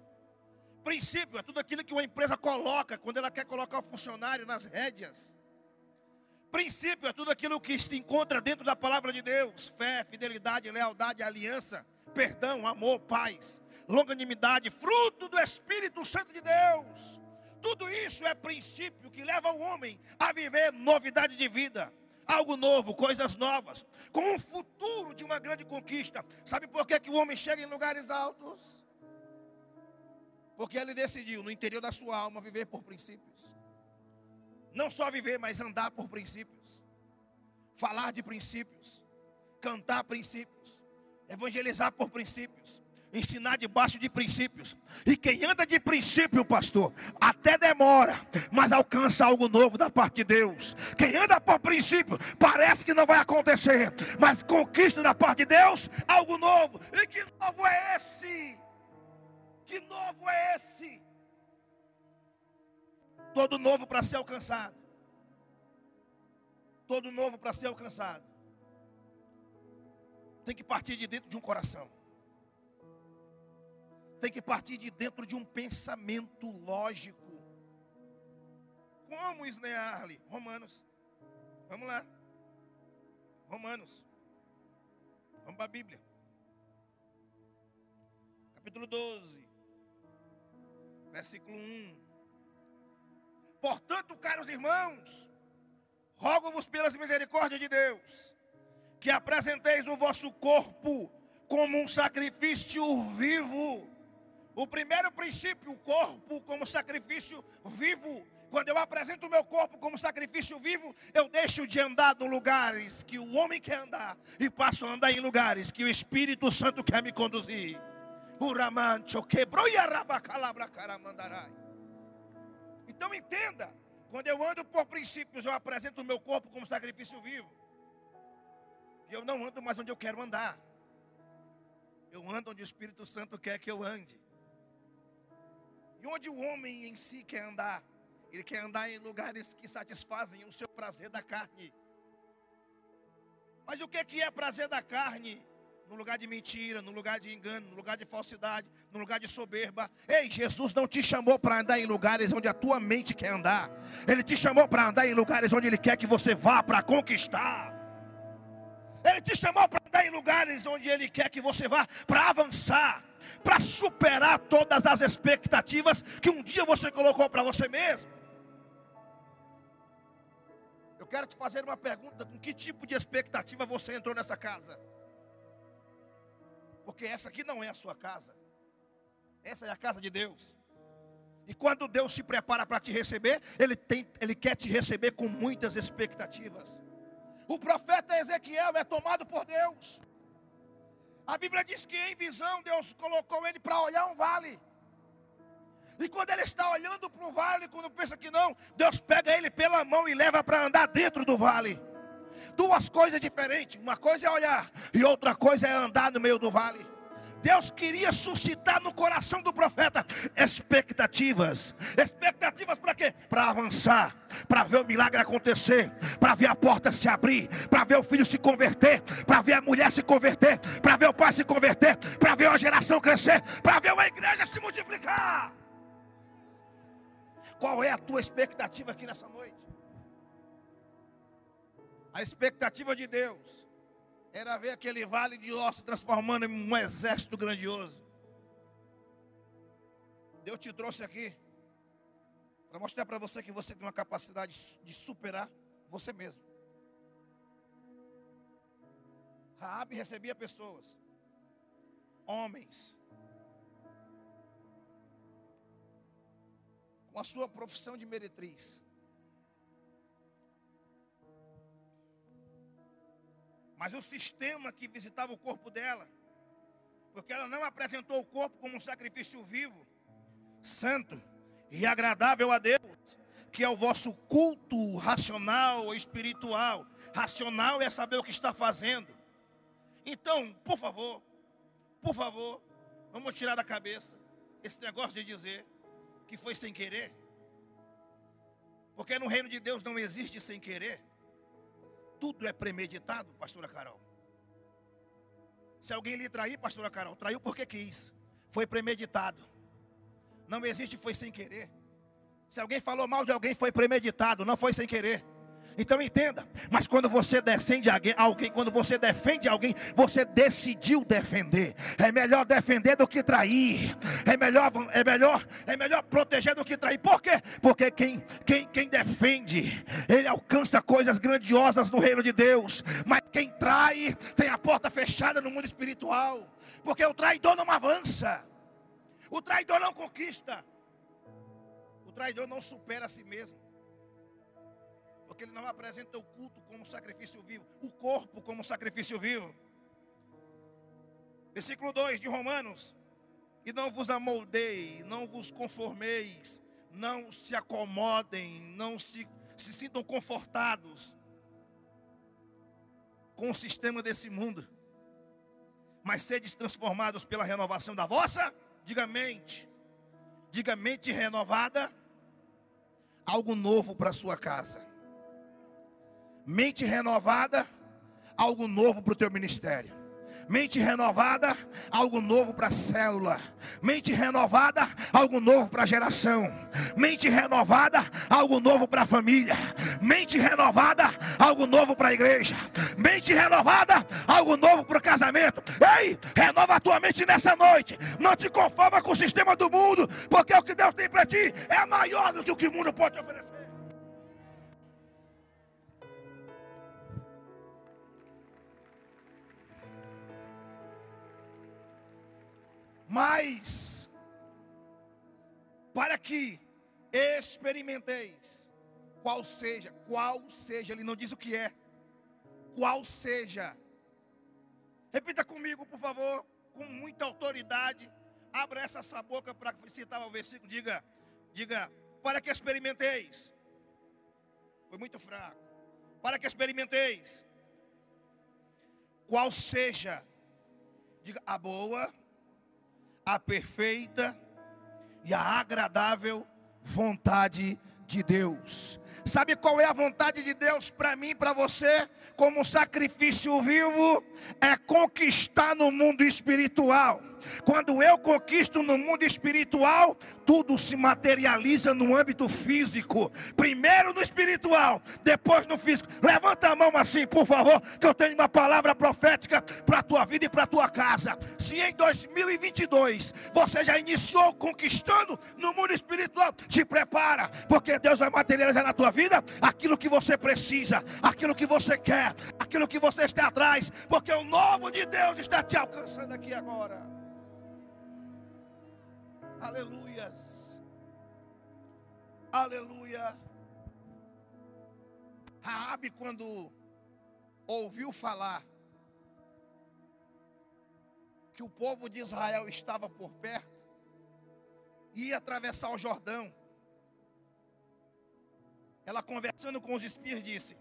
Princípio é tudo aquilo que uma empresa coloca quando ela quer colocar o funcionário nas rédeas. Princípio é tudo aquilo que se encontra dentro da palavra de Deus: fé, fidelidade, lealdade, aliança, perdão, amor, paz, longanimidade, fruto do Espírito Santo de Deus. Tudo isso é princípio que leva o homem a viver novidade de vida, algo novo, coisas novas, com um futuro de uma grande conquista. Sabe por que, que o homem chega em lugares altos? Porque ele decidiu, no interior da sua alma, viver por princípios. Não só viver, mas andar por princípios. Falar de princípios. Cantar princípios. Evangelizar por princípios. Ensinar debaixo de princípios. E quem anda de princípio, pastor, até demora, mas alcança algo novo da parte de Deus. Quem anda por princípio, parece que não vai acontecer, mas conquista da parte de Deus algo novo. E que novo é esse? Que novo é esse? Todo novo para ser alcançado. Todo novo para ser alcançado. Tem que partir de dentro de um coração. Tem que partir de dentro de um pensamento lógico. Como esnear-lhe? Romanos. Vamos lá. Romanos. Vamos para a Bíblia. Capítulo 12. Versículo 1. Portanto, caros irmãos, rogo-vos pelas misericórdias de Deus, que apresenteis o vosso corpo como um sacrifício vivo. O primeiro princípio, o corpo como sacrifício vivo. Quando eu apresento o meu corpo como sacrifício vivo, eu deixo de andar em lugares que o homem quer andar e passo a andar em lugares que o Espírito Santo quer me conduzir. Uramancho quebrou e. Então entenda, quando eu ando por princípios, eu apresento o meu corpo como sacrifício vivo. E eu não ando mais onde eu quero andar. Eu ando onde o Espírito Santo quer que eu ande. E onde o homem em si quer andar? Ele quer andar em lugares que satisfazem o seu prazer da carne. Mas o que é prazer da carne? no lugar de mentira, no lugar de engano, no lugar de falsidade, no lugar de soberba. Ei, Jesus não te chamou para andar em lugares onde a tua mente quer andar. Ele te chamou para andar em lugares onde Ele quer que você vá para conquistar. Ele te chamou para andar em lugares onde Ele quer que você vá para avançar, para superar todas as expectativas que um dia você colocou para você mesmo. Eu quero te fazer uma pergunta: com que tipo de expectativa você entrou nessa casa? Porque essa aqui não é a sua casa. Essa é a casa de Deus. E quando Deus se prepara para te receber, ele, tem, ele quer te receber com muitas expectativas. O profeta Ezequiel é tomado por Deus. A Bíblia diz que em visão Deus colocou ele para olhar um vale. E quando ele está olhando para o vale, quando pensa que não, Deus pega ele pela mão e leva para andar dentro do vale duas coisas diferentes. Uma coisa é olhar e outra coisa é andar no meio do vale. Deus queria suscitar no coração do profeta expectativas. Expectativas para quê? Para avançar, para ver o milagre acontecer, para ver a porta se abrir, para ver o filho se converter, para ver a mulher se converter, para ver o pai se converter, para ver a geração crescer, para ver uma igreja se multiplicar. Qual é a tua expectativa aqui nessa noite? A expectativa de Deus era ver aquele vale de ossos transformando em um exército grandioso. Deus te trouxe aqui para mostrar para você que você tem uma capacidade de superar você mesmo. Raabe recebia pessoas, homens, com a sua profissão de meretriz. Mas o sistema que visitava o corpo dela, porque ela não apresentou o corpo como um sacrifício vivo, santo e agradável a Deus, que é o vosso culto racional ou espiritual. Racional é saber o que está fazendo. Então, por favor, por favor, vamos tirar da cabeça esse negócio de dizer que foi sem querer. Porque no reino de Deus não existe sem querer tudo é premeditado, pastora Carol. Se alguém lhe trair, pastora Carol, traiu porque quis. Foi premeditado. Não existe foi sem querer. Se alguém falou mal de alguém, foi premeditado, não foi sem querer. Então entenda, mas quando você defende alguém, quando você defende alguém, você decidiu defender. É melhor defender do que trair. É melhor, é melhor, é melhor proteger do que trair. Por quê? Porque quem, quem, quem defende, ele alcança coisas grandiosas no reino de Deus. Mas quem trai tem a porta fechada no mundo espiritual. Porque o traidor não avança. O traidor não conquista. O traidor não supera a si mesmo porque ele não apresenta o culto como sacrifício vivo, o corpo como sacrifício vivo. Versículo 2 de Romanos: E não vos amoldeis, não vos conformeis, não se acomodem, não se, se sintam confortados com o sistema desse mundo, mas sedes transformados pela renovação da vossa, diga mente, diga mente renovada, algo novo para a sua casa mente renovada, algo novo para o teu ministério. Mente renovada, algo novo para a célula. Mente renovada, algo novo para a geração. Mente renovada, algo novo para a família. Mente renovada, algo novo para a igreja. Mente renovada, algo novo para o casamento. Ei, renova a tua mente nessa noite. Não te conforma com o sistema do mundo, porque o que Deus tem para ti é maior do que o que o mundo pode oferecer. Mas, para que experimenteis, qual seja, qual seja, ele não diz o que é, qual seja. Repita comigo, por favor, com muita autoridade. Abra essa sua boca para citar o versículo. Diga, diga, para que experimenteis. Foi muito fraco. Para que experimenteis. Qual seja, diga, a boa, a perfeita e a agradável vontade de Deus. Sabe qual é a vontade de Deus para mim, para você, como sacrifício vivo? É conquistar no mundo espiritual. Quando eu conquisto no mundo espiritual, tudo se materializa no âmbito físico. Primeiro no espiritual, depois no físico. Levanta a mão assim, por favor, que eu tenho uma palavra profética para a tua vida e para a tua casa. Se em 2022 você já iniciou conquistando no mundo espiritual, te prepara, porque Deus vai materializar na tua vida aquilo que você precisa, aquilo que você quer, aquilo que você está atrás, porque o novo de Deus está te alcançando aqui agora. Aleluias. Aleluia. Raabe quando ouviu falar que o povo de Israel estava por perto, ia atravessar o Jordão. Ela conversando com os espias disse: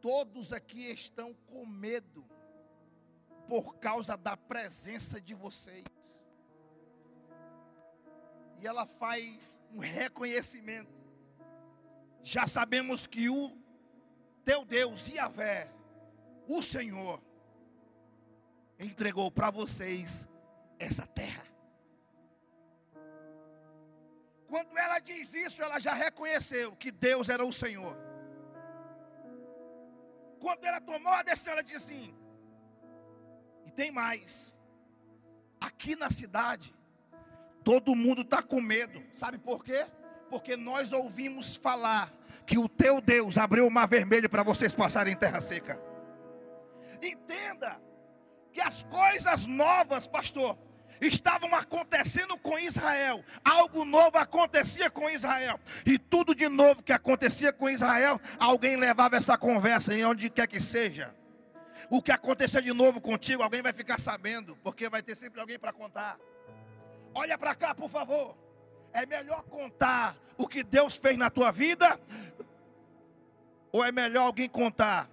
Todos aqui estão com medo por causa da presença de vocês. E ela faz um reconhecimento. Já sabemos que o teu Deus, Yahvé, o Senhor, entregou para vocês essa terra. Quando ela diz isso, ela já reconheceu que Deus era o Senhor. Quando ela tomou a decisão, ela disse assim: e tem mais. Aqui na cidade, todo mundo está com medo. Sabe por quê? Porque nós ouvimos falar que o teu Deus abriu o mar vermelho para vocês passarem em terra seca. Entenda que as coisas novas, pastor, estavam acontecendo com Israel. Algo novo acontecia com Israel. E tudo de novo que acontecia com Israel, alguém levava essa conversa em onde quer que seja. O que acontecer de novo contigo, alguém vai ficar sabendo, porque vai ter sempre alguém para contar. Olha para cá, por favor. É melhor contar o que Deus fez na tua vida, ou é melhor alguém contar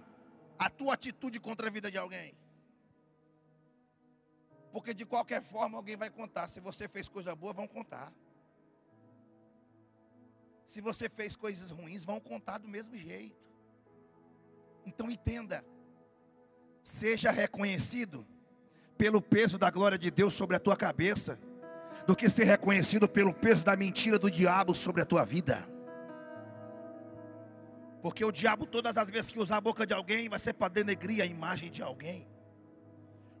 a tua atitude contra a vida de alguém? Porque de qualquer forma alguém vai contar. Se você fez coisa boa, vão contar. Se você fez coisas ruins, vão contar do mesmo jeito. Então entenda, seja reconhecido pelo peso da glória de Deus sobre a tua cabeça, do que ser reconhecido pelo peso da mentira do diabo sobre a tua vida. Porque o diabo, todas as vezes que usar a boca de alguém, vai ser para denegrir a imagem de alguém.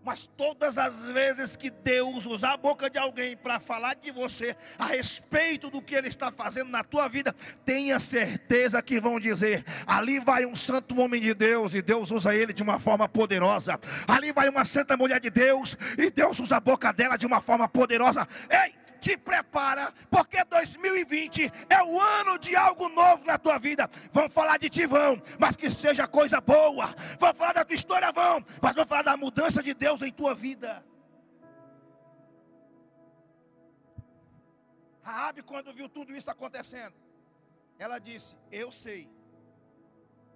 Mas todas as vezes que Deus usar a boca de alguém para falar de você a respeito do que Ele está fazendo na tua vida, tenha certeza que vão dizer: ali vai um santo homem de Deus e Deus usa ele de uma forma poderosa. Ali vai uma santa mulher de Deus e Deus usa a boca dela de uma forma poderosa. Ei! Te prepara, porque 2020 é o ano de algo novo na tua vida. Vão falar de ti, vão, mas que seja coisa boa. Vão falar da tua história, vão, mas vão falar da mudança de Deus em tua vida. Raabe, quando viu tudo isso acontecendo, ela disse: Eu sei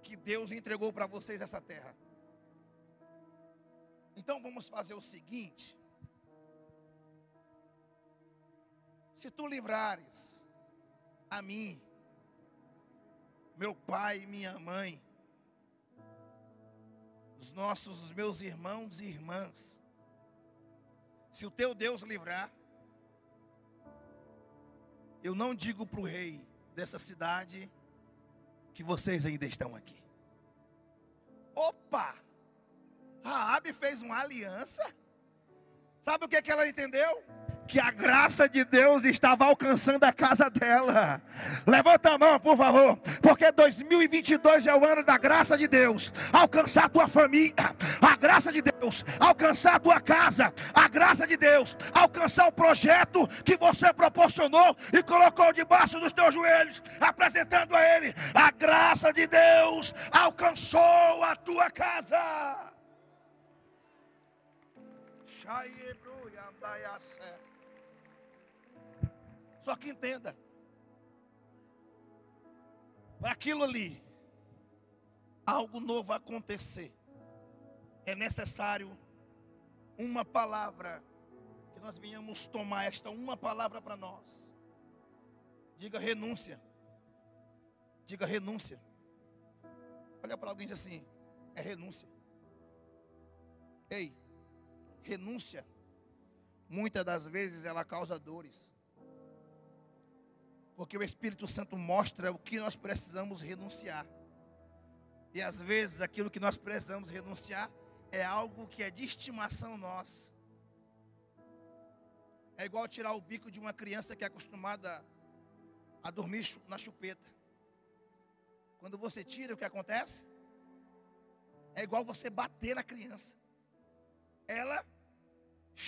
que Deus entregou para vocês essa terra. Então vamos fazer o seguinte: Se tu livrares a mim, meu pai e minha mãe, os nossos, os meus irmãos e irmãs, se o teu Deus livrar, eu não digo para o rei dessa cidade que vocês ainda estão aqui. Opa! Raabe fez uma aliança. Sabe o que, que ela entendeu? Que a graça de Deus estava alcançando a casa dela. Levanta a mão, por favor, porque 2022 é o ano da graça de Deus alcançar a tua família, a graça de Deus alcançar a tua casa, a graça de Deus alcançar o projeto que você proporcionou e colocou debaixo dos teus joelhos, apresentando a Ele. A graça de Deus alcançou a tua casa. Shai Só que entenda. Para aquilo ali, algo novo acontecer, é necessário uma palavra, que nós venhamos tomar esta uma palavra para nós. Diga renúncia. Diga renúncia. Olha para alguém e diz assim: é renúncia. Ei, renúncia, muitas das vezes ela causa dores. Porque o Espírito Santo mostra o que nós precisamos renunciar. E às vezes aquilo que nós precisamos renunciar é algo que é de estimação nossa. É igual tirar o bico de uma criança que é acostumada a dormir na chupeta. Quando você tira, o que acontece? É igual você bater na criança. Ela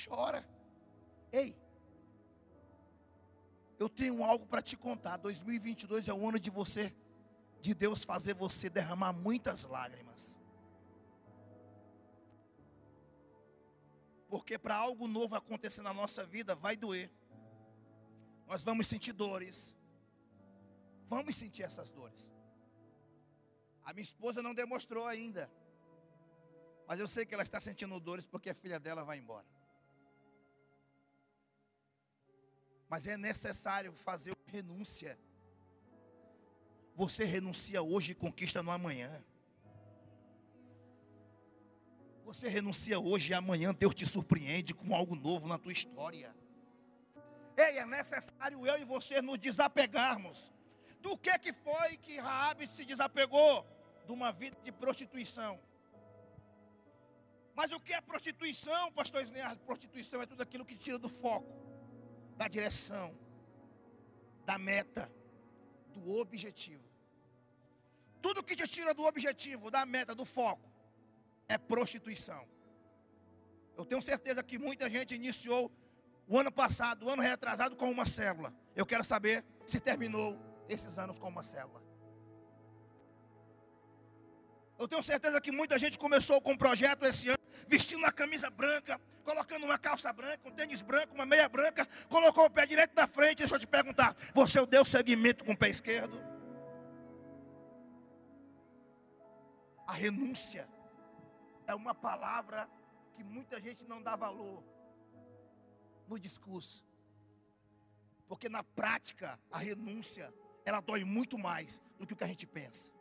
chora. Ei, eu tenho algo para te contar. 2022 é o ano de você, de Deus fazer você derramar muitas lágrimas. Porque para algo novo acontecer na nossa vida, vai doer. Nós vamos sentir dores. Vamos sentir essas dores. A minha esposa não demonstrou ainda. Mas eu sei que ela está sentindo dores porque a filha dela vai embora. Mas é necessário fazer renúncia. Você renuncia hoje e conquista no amanhã. Você renuncia hoje e amanhã Deus te surpreende com algo novo na tua história. Ei, é necessário eu e você nos desapegarmos. Do que que foi que Raabe se desapegou? De uma vida de prostituição. Mas o que é prostituição, pastor Isnear? Prostituição é tudo aquilo que tira do foco da direção, da meta, do objetivo. Tudo que te tira do objetivo, da meta, do foco, é prostituição. Eu tenho certeza que muita gente iniciou o ano passado, o ano retrasado, com uma célula. Eu quero saber se terminou esses anos com uma célula. Eu tenho certeza que muita gente começou com um projeto esse ano, vestindo uma camisa branca, colocando uma calça branca, um tênis branco, uma meia branca, colocou o pé direito na frente. Deixa eu te perguntar: você deu seguimento com o pé esquerdo? A renúncia é uma palavra que muita gente não dá valor no discurso. Porque na prática, a renúncia, ela dói muito mais do que o que a gente pensa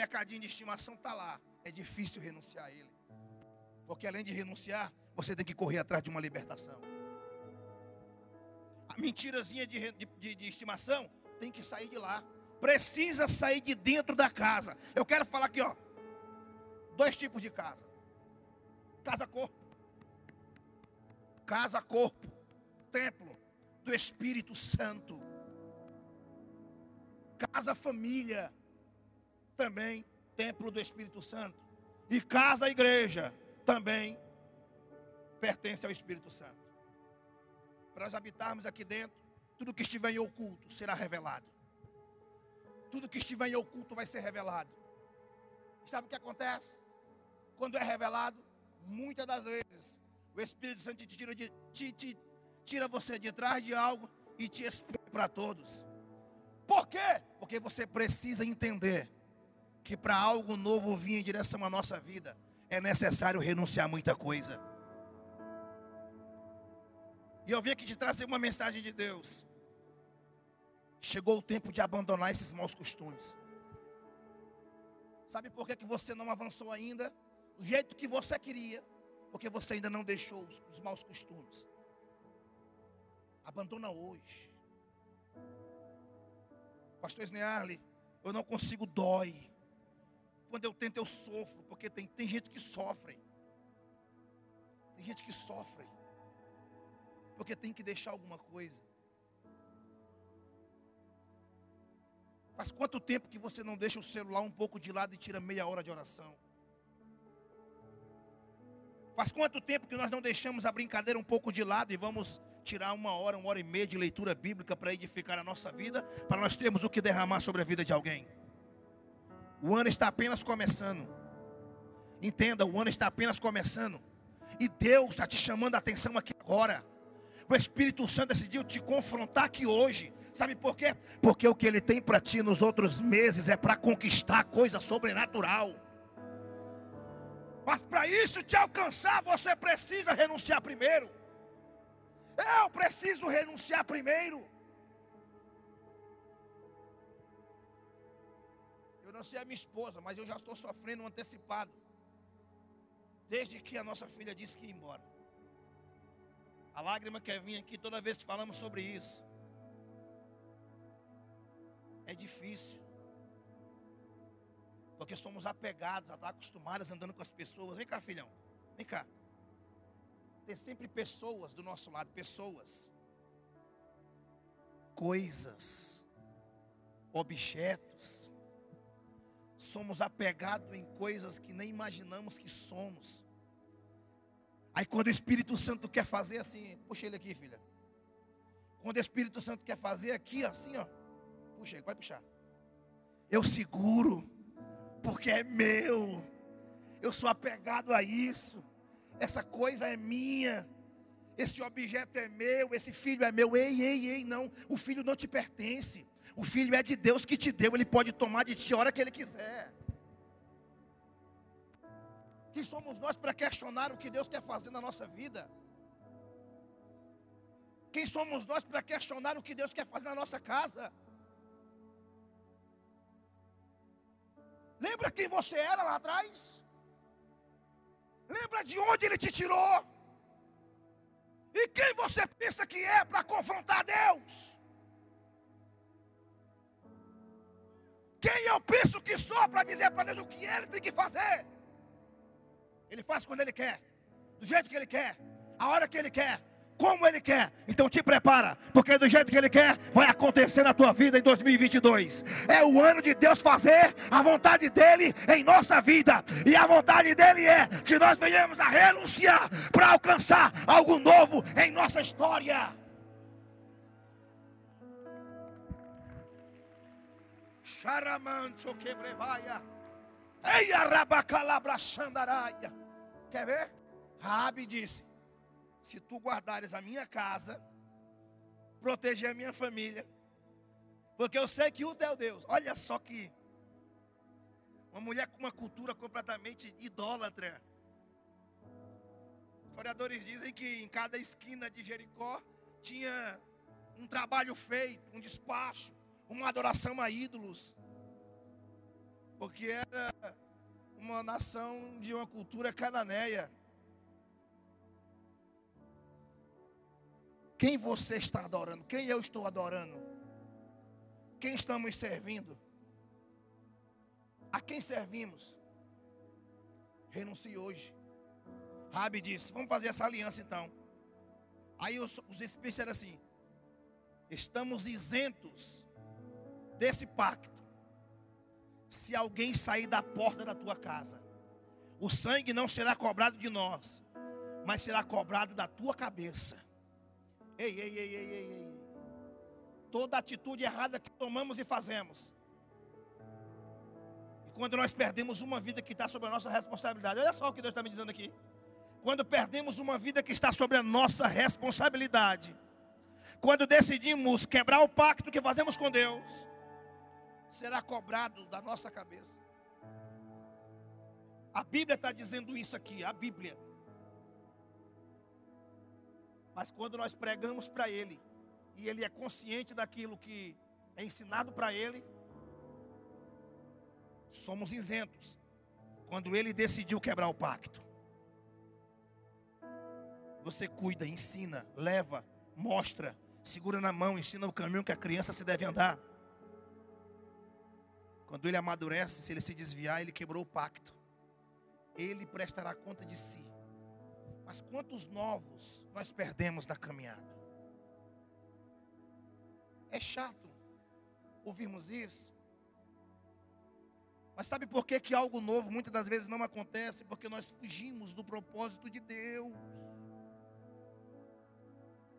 pecadinho de estimação está lá. É difícil renunciar a ele. Porque além de renunciar, você tem que correr atrás de uma libertação. A mentirazinha de, de, de, estimação tem que sair de lá. precisa sair de dentro da casa. Eu quero falar aqui, ó. Dois tipos de casa. Casa corpo. Casa corpo. Templo do Espírito Santo. Casa família. Também templo do Espírito Santo. E casa igreja também pertence ao Espírito Santo. Para nós habitarmos aqui dentro, tudo que estiver em oculto será revelado. Tudo que estiver em oculto vai ser revelado. E sabe o que acontece? Quando é revelado, muitas das vezes, o Espírito Santo te tira, de, te, te, tira você de trás de algo e te expõe para todos. Por quê? Porque você precisa entender que para algo novo vir em direção à nossa vida, é necessário renunciar a muita coisa. E eu vim aqui te trazer uma mensagem de Deus. Chegou o tempo de abandonar esses maus costumes. Sabe por que, que você não avançou ainda? Do jeito que você queria. Porque você ainda não deixou os, os maus costumes. Abandona hoje. Pastor Snearly, eu não consigo dói. Quando eu tento, eu sofro. Porque tem, tem gente que sofre. Tem gente que sofre. Porque tem que deixar alguma coisa. Faz quanto tempo que você não deixa o celular um pouco de lado e tira meia hora de oração? Faz quanto tempo que nós não deixamos a brincadeira um pouco de lado e vamos tirar uma hora, uma hora e meia de leitura bíblica para edificar a nossa vida, para nós termos o que derramar sobre a vida de alguém? O ano está apenas começando. Entenda, o ano está apenas começando. E Deus está te chamando a atenção aqui agora. O Espírito Santo decidiu te confrontar aqui hoje. Sabe por quê? Porque o que ele tem para ti nos outros meses é para conquistar coisa sobrenatural. Mas para isso te alcançar, você precisa renunciar primeiro. Eu preciso renunciar primeiro. Não sei a minha esposa, mas eu já estou sofrendo um antecipado. Desde que a nossa filha disse que ia embora. A lágrima quer vir aqui toda vez que falamos sobre isso. É difícil. Porque somos apegados, estar acostumados andando com as pessoas. Vem cá, filhão. Vem cá. Tem sempre pessoas do nosso lado, pessoas. Coisas. Objetos. Somos apegados em coisas que nem imaginamos que somos. Aí quando o Espírito Santo quer fazer assim, puxa ele aqui, filha. Quando o Espírito Santo quer fazer aqui, assim, ó. Puxa ele, vai puxar. Eu seguro, porque é meu. Eu sou apegado a isso. Essa coisa é minha. Esse objeto é meu, esse filho é meu. Ei, ei, ei, não. O filho não te pertence. O filho é de Deus que te deu. Ele pode tomar de ti a hora que ele quiser. Quem somos nós para questionar o que Deus quer fazer na nossa vida? Quem somos nós para questionar o que Deus quer fazer na nossa casa? Lembra quem você era lá atrás? Lembra de onde Ele te tirou? E quem você pensa que é para confrontar Deus? Quem eu penso que sou para dizer para Deus o que Ele tem que fazer? Ele faz quando Ele quer, do jeito que Ele quer, a hora que Ele quer, como Ele quer. Então te prepara, porque do jeito que Ele quer, vai acontecer na tua vida em 2022. É o ano de Deus fazer a vontade dEle em nossa vida. E a vontade dEle é que nós venhamos a renunciar para alcançar algo novo em nossa história. Charamancho quebrevaia. Ei, arabacalabrachandaraia. Quer ver? Rabi disse: Se tu guardares a minha casa, proteger a minha família, porque eu sei que o teu Deus, olha só que uma mulher com uma cultura completamente idólatra. Historiadores dizem que em cada esquina de Jericó tinha um trabalho feito, um despacho, uma adoração a ídolos porque era uma nação de uma cultura cananeia. Quem você está adorando? Quem eu estou adorando? quem estamos servindo? A quem servimos? Renuncie hoje. Rabi disse: Vamos fazer essa aliança então. Aí os, os espíritos eram assim: Estamos isentos desse pacto. Se alguém sair da porta da tua casa, o sangue não será cobrado de nós, mas será cobrado da tua cabeça. Ei, ei, ei, ei, ei, ei. Toda atitude errada que tomamos e fazemos. E quando nós perdemos uma vida que está sobre a nossa responsabilidade, olha só o que Deus está me dizendo aqui. Quando perdemos uma vida que está sobre a nossa responsabilidade, quando decidimos quebrar o pacto que fazemos com Deus, será cobrado da nossa cabeça. A Bíblia está dizendo isso aqui, a Bíblia. Mas quando nós pregamos para Ele, e Ele é consciente daquilo que é ensinado para Ele, somos isentos. Quando Ele decidiu quebrar o pacto, você cuida, ensina, leva, mostra, segura na mão, ensina o caminho que a criança se deve andar. Quando ele amadurece, se ele se desviar, ele quebrou o pacto. Ele prestará conta de si. Mas quantos novos nós perdemos na caminhada? É chato ouvirmos isso. Mas sabe por que, que algo novo muitas das vezes não acontece? Porque nós fugimos do propósito de Deus.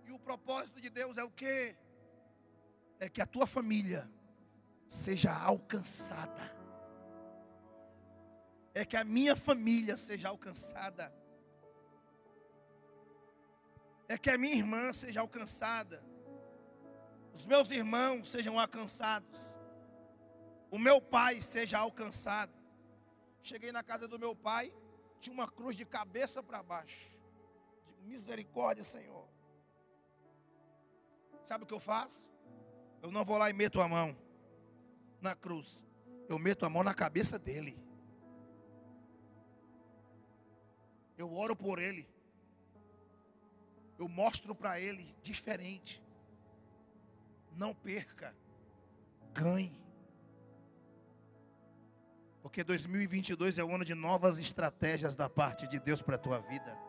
E o propósito de Deus é o que? É que a tua família seja alcançada. É que a minha família seja alcançada. É que a minha irmã seja alcançada. Os meus irmãos sejam alcançados. O meu pai seja alcançado. Cheguei na casa do meu pai, tinha uma cruz de cabeça para baixo. Misericórdia, Senhor. Sabe o que eu faço? Eu não vou lá e meto a mão na cruz. Eu meto a mão na cabeça dele. Eu oro por ele. Eu mostro para ele diferente. Não perca. Ganhe. Porque 2022 é o ano de novas estratégias da parte de Deus para a tua vida.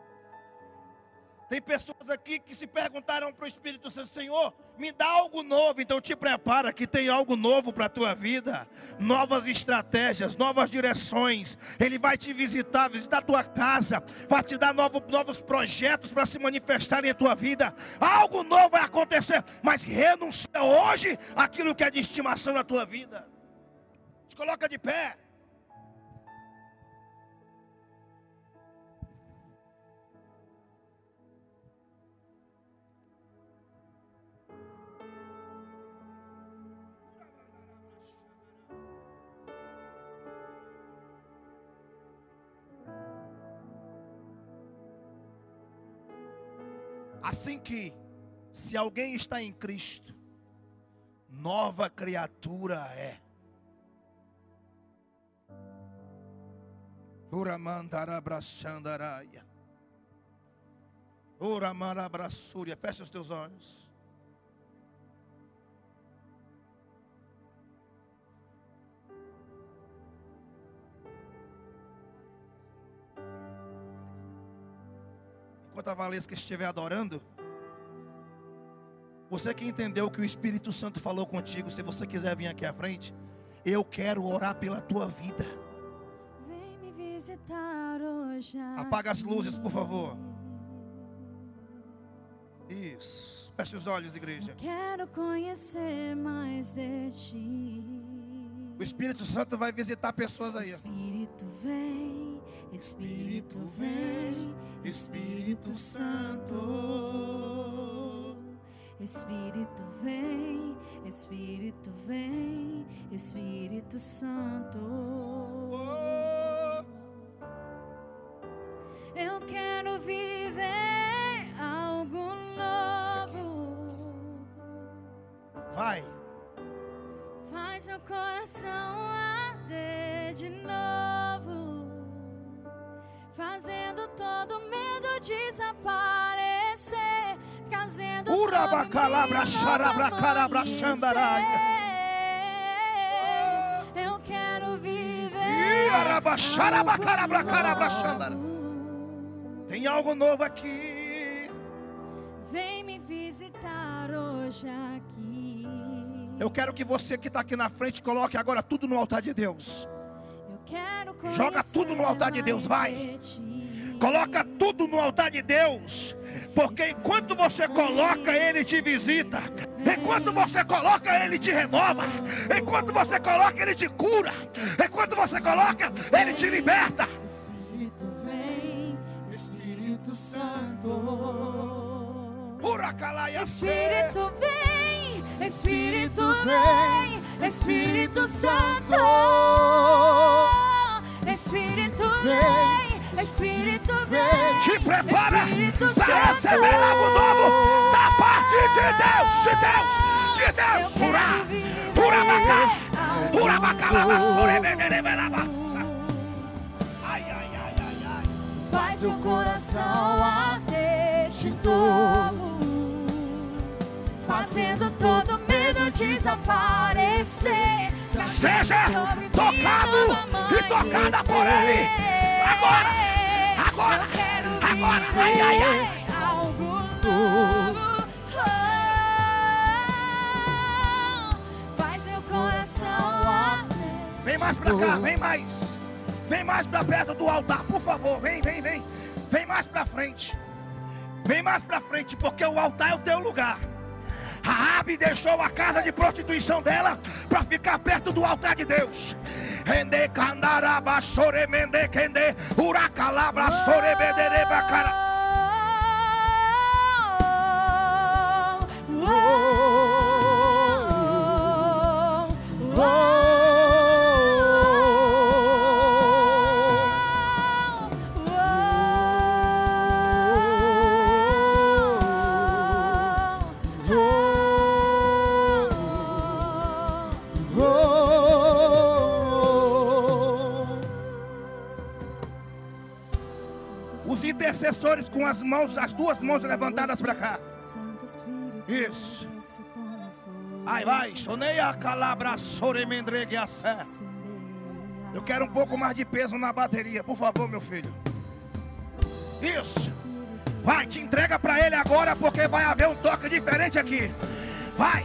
Tem pessoas aqui que se perguntaram para o Espírito Santo, Senhor, me dá algo novo. Então te prepara que tem algo novo para a tua vida. Novas estratégias, novas direções. Ele vai te visitar, visitar a tua casa. Vai te dar novo, novos projetos para se manifestar em tua vida. Algo novo vai acontecer. Mas renuncia hoje aquilo que é de estimação na tua vida. Te coloca de pé. Assim que, se alguém está em Cristo, nova criatura é. Uramandarabrachandaraia. Uramarabraçúria. Fecha os teus olhos. Enquanto a Valesca estiver adorando, você que entendeu que o Espírito Santo falou contigo, se você quiser vir aqui à frente, eu quero orar pela tua vida. Vem me visitar hoje. Apaga as luzes, por favor. Isso. Feche os olhos, igreja. Quero conhecer mais de ti. O Espírito Santo vai visitar pessoas aí. ó. Espírito vem, Espírito vem, Espírito Santo. Espírito vem, Espírito vem, Espírito Santo. Oh, Eu quero viver algo novo. vai. Faz meu coração Eu quero viver. Tem algo novo aqui. Vem me visitar hoje aqui. Eu quero que você que está aqui na frente coloque agora tudo no altar de Deus. Joga tudo no altar de Deus, vai. Coloca tudo no altar de Deus. Porque enquanto você coloca, Ele te visita. Enquanto você coloca, Ele te renova. Enquanto você coloca, Ele te cura. Enquanto você coloca, Ele te liberta. Espírito vem, Espírito Santo. Espírito vem, Espírito vem, Espírito Santo. Espírito vem, Espírito vem. Te prepara Espírito para receber algo novo da parte de Deus, de Deus, de Eu Deus. algo pura bacalaba, novo. sorebebereberaba. Ai, ai, ai, ai, ai. Faz meu coração arder de novo, fazendo todo medo desaparecer. Seja tocado e tocada por Ele. Agora, agora, agora. Ai, ai, ai. Algo novo. Oh, Faz meu coração. Vem mais pra cá, vem mais. Vem mais pra perto do altar, por favor. Vem, vem, vem. Vem mais pra frente. Vem mais pra frente, porque o altar é o teu lugar. Raabe deixou a casa de prostituição dela para ficar perto do altar de Deus. Rende candaraba soremende kende uracalabra sorebedereba cara. Intercessores com as mãos, as duas mãos levantadas para cá. Isso. Ai, vai. Soneia calabra soremendregue a. Eu quero um pouco mais de peso na bateria, por favor, meu filho. Isso. Vai, te entrega para ele agora, porque vai haver um toque diferente aqui. Vai.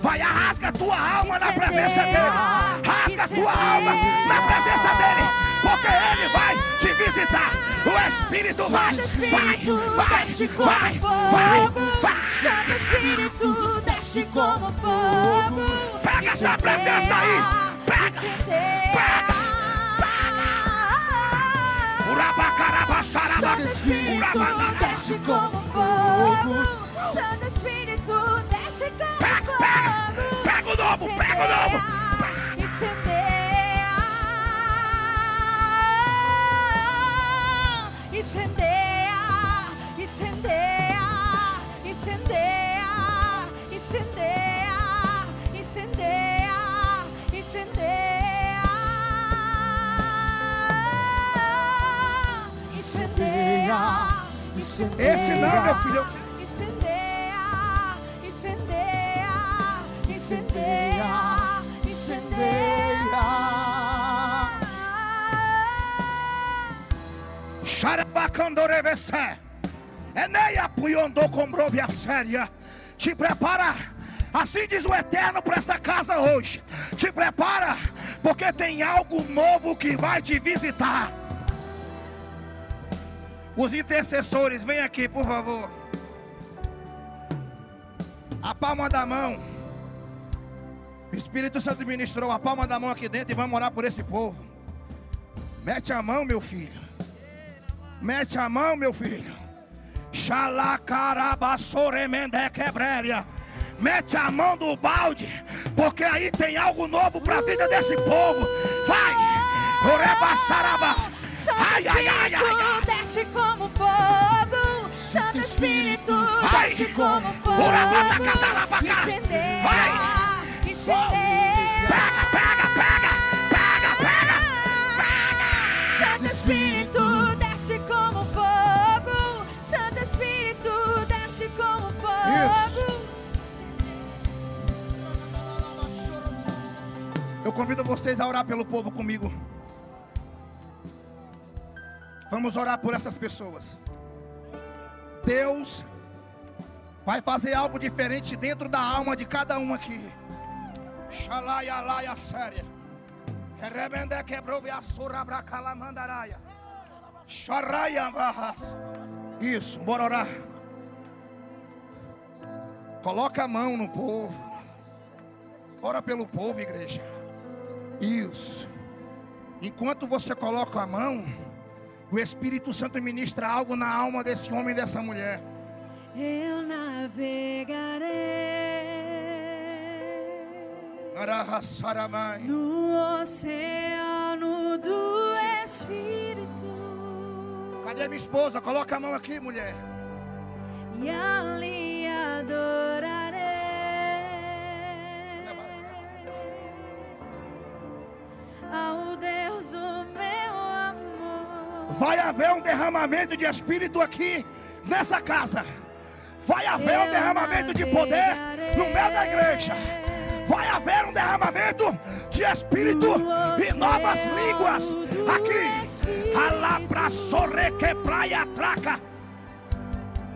Vai, arrasca tua alma na presença dele. Rasga a tua alma na presença dele. Porque ele vai te visitar. O Espírito vai, vai, vai, vai, vai, vai. Santo Espírito, desce como fogo. Pega essa presença aí. Pega, pega. Urabacarabacharaba. Santo Espírito, Urabanana. desce como fogo. Santo Espírito, desce como Pega, fogo. pega. Pega o novo, pega o novo. Incendeia, incendeia, incendeia, incendeia, incendeia, incendeia, incendeia, incendeia. Esse não, meu filho. Incendeia, incendeia, incendeia, incendeia. Séria. Te prepara. Assim diz o Eterno para essa casa hoje. Te prepara, porque tem algo novo que vai te visitar. Os intercessores, vem aqui, por favor. A palma da mão. O Espírito Santo ministrou a palma da mão aqui dentro e vamos orar por esse povo. Mete a mão, meu filho. Mete a mão, meu filho. Xalacarabassoremende quebréria. Mete a mão do balde, porque aí tem algo novo para a vida desse povo. Vai! Orebassaraba. Santo Ai, ai, ai, ai, desce como fogo. Santo Espírito, desce como fogo. Orabatacatalabaca. Incendeia, Vai. incendeia. Isso. Eu convido vocês a orar pelo povo comigo. Vamos orar por essas pessoas. Deus vai fazer algo diferente dentro da alma de cada um aqui. Xalaia, laia, séria. Rebende quebrou e assura bracalamandaraya. Xaraia, varras. Isso, bora orar. Coloca a mão no povo. Ora pelo povo, igreja. Isso. Enquanto você coloca a mão, o Espírito Santo ministra algo na alma desse homem e dessa mulher. Eu navegarei no oceano do Espírito Cadê minha esposa? Coloca a mão aqui, mulher. e ali Vai haver um derramamento de espírito aqui nessa casa. Vai haver um derramamento de poder no meio da igreja. Vai haver um derramamento de espírito e novas línguas aqui. Alabra sorreque praia traca.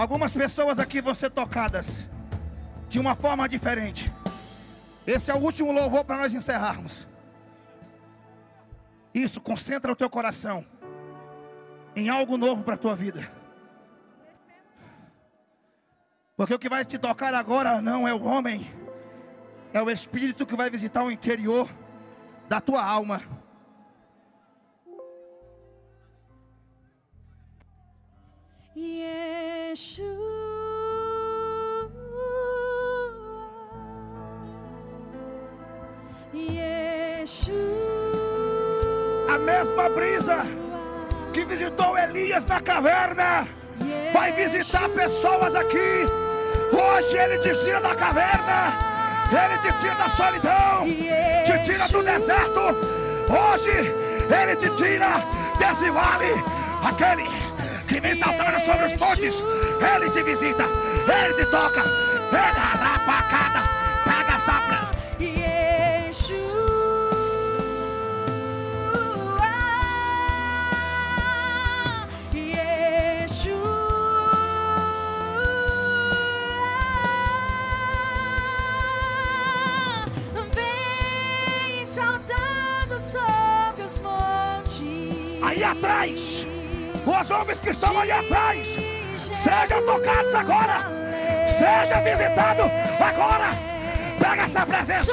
Algumas pessoas aqui vão ser tocadas de uma forma diferente. Esse é o último louvor para nós encerrarmos. Isso, concentra o teu coração em algo novo para a tua vida. Porque o que vai te tocar agora não é o homem, é o Espírito que vai visitar o interior da tua alma. A mesma brisa que visitou Elias na caverna vai visitar pessoas aqui. Hoje ele te tira da caverna, ele te tira da solidão, te tira do deserto. Hoje ele te tira desse vale, aquele que vem saltando sobre os montes. Ele te visita, ele te toca, ele arrapacada, pega os homens que estão aí atrás, sejam tocados agora, seja visitado agora. Pega essa presença,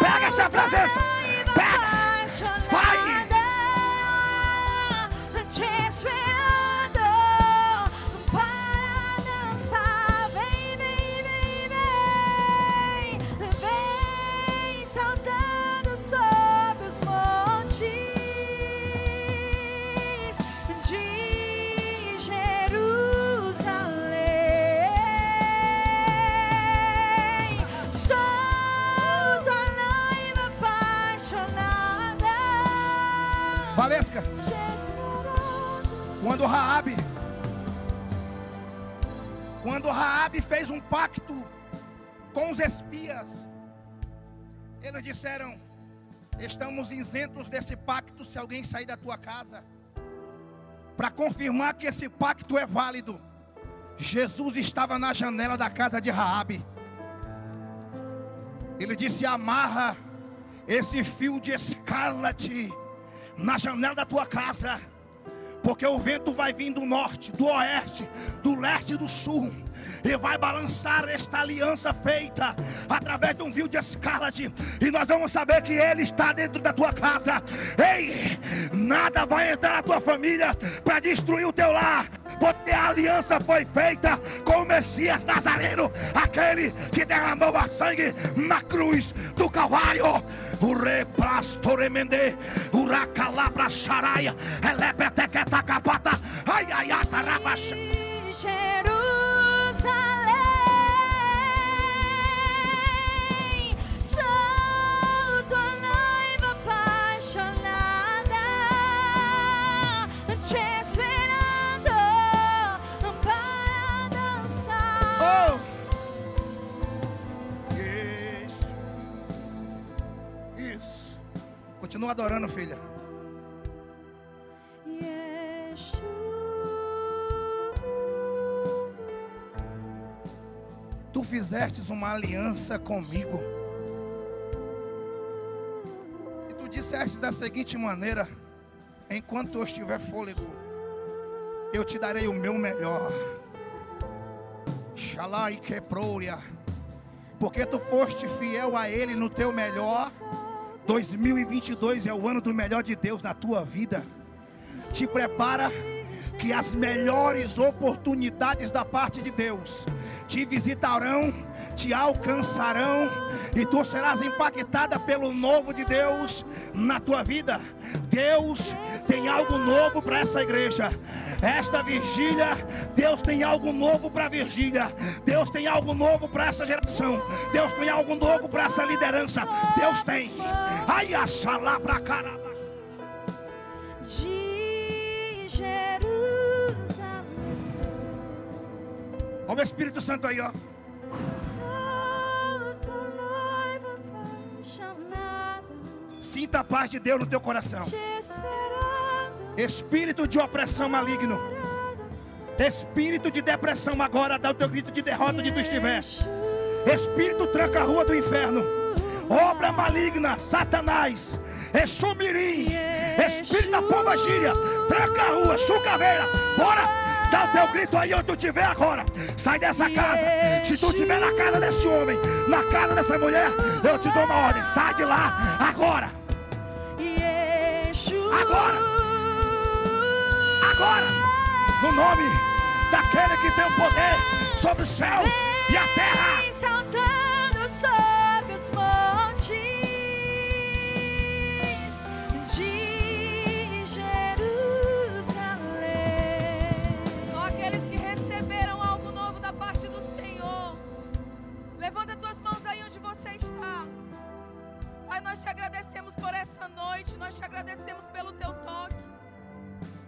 pega essa presença, disseram: Estamos isentos desse pacto se alguém sair da tua casa. Para confirmar que esse pacto é válido, Jesus estava na janela da casa de Raabe. Ele disse: Amarra esse fio de escarlate na janela da tua casa porque o vento vai vir do norte, do oeste, do leste e do sul, e vai balançar esta aliança feita através de um fio de escarlate, e nós vamos saber que Ele está dentro da tua casa. Ei, nada vai entrar na tua família para destruir o teu lar, porque a aliança foi feita com o Messias Nazareno, aquele que derramou a sangue na cruz do Calvário. O reprastoremende, o racalabra xaraia, elepetequeta capata, ai ai ai, tarabaxa. Continua adorando, filha. Tu fizestes uma aliança comigo. E tu disseste da seguinte maneira: enquanto eu estiver fôlego, eu te darei o meu melhor. Shalai quebrouria. Porque tu foste fiel a Ele no teu melhor. 2022 é o ano do melhor de Deus na tua vida. Te prepara que as melhores oportunidades da parte de Deus te visitarão, te alcançarão e tu serás impactada pelo novo de Deus na tua vida. Deus tem algo novo para essa igreja. Esta vigília, Deus tem algo novo para a vigília. Deus tem algo novo para essa geração. Deus tem algo novo para essa liderança. Deus tem. Ai, achalá pra caramba. de Jerusalém. Olha o Espírito Santo aí, ó. Sinta a paz de Deus no teu coração. te Espírito de opressão maligno. Espírito de depressão agora, dá o teu grito de derrota onde tu estiver. Espírito tranca a rua do inferno. Obra maligna, Satanás. Exumirim. Espírito da pomba gíria. Tranca a rua, chucaveira. Bora. Dá o teu grito aí onde tu estiver agora. Sai dessa casa. Se tu estiver na casa desse homem, na casa dessa mulher, eu te dou uma ordem. Sai de lá agora. Agora. Agora. No nome daquele que tem o poder sobre o céu e a terra. Vem saltando sobre os montes de Jerusalém. Só aqueles que receberam algo novo da parte do Senhor. Levanta tuas mãos aí onde você está. Pai, nós te agradecemos por essa noite. Nós te agradecemos pelo teu toque.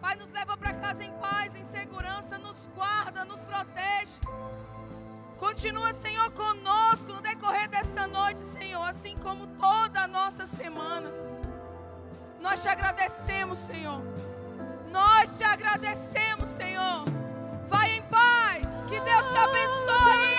Pai, nos leva para casa em paz, em segurança, nos guarda, nos protege. Continua, Senhor, conosco no decorrer dessa noite, Senhor, assim como toda a nossa semana. Nós te agradecemos, Senhor. Nós te agradecemos, Senhor. Vai em paz. Que Deus te abençoe.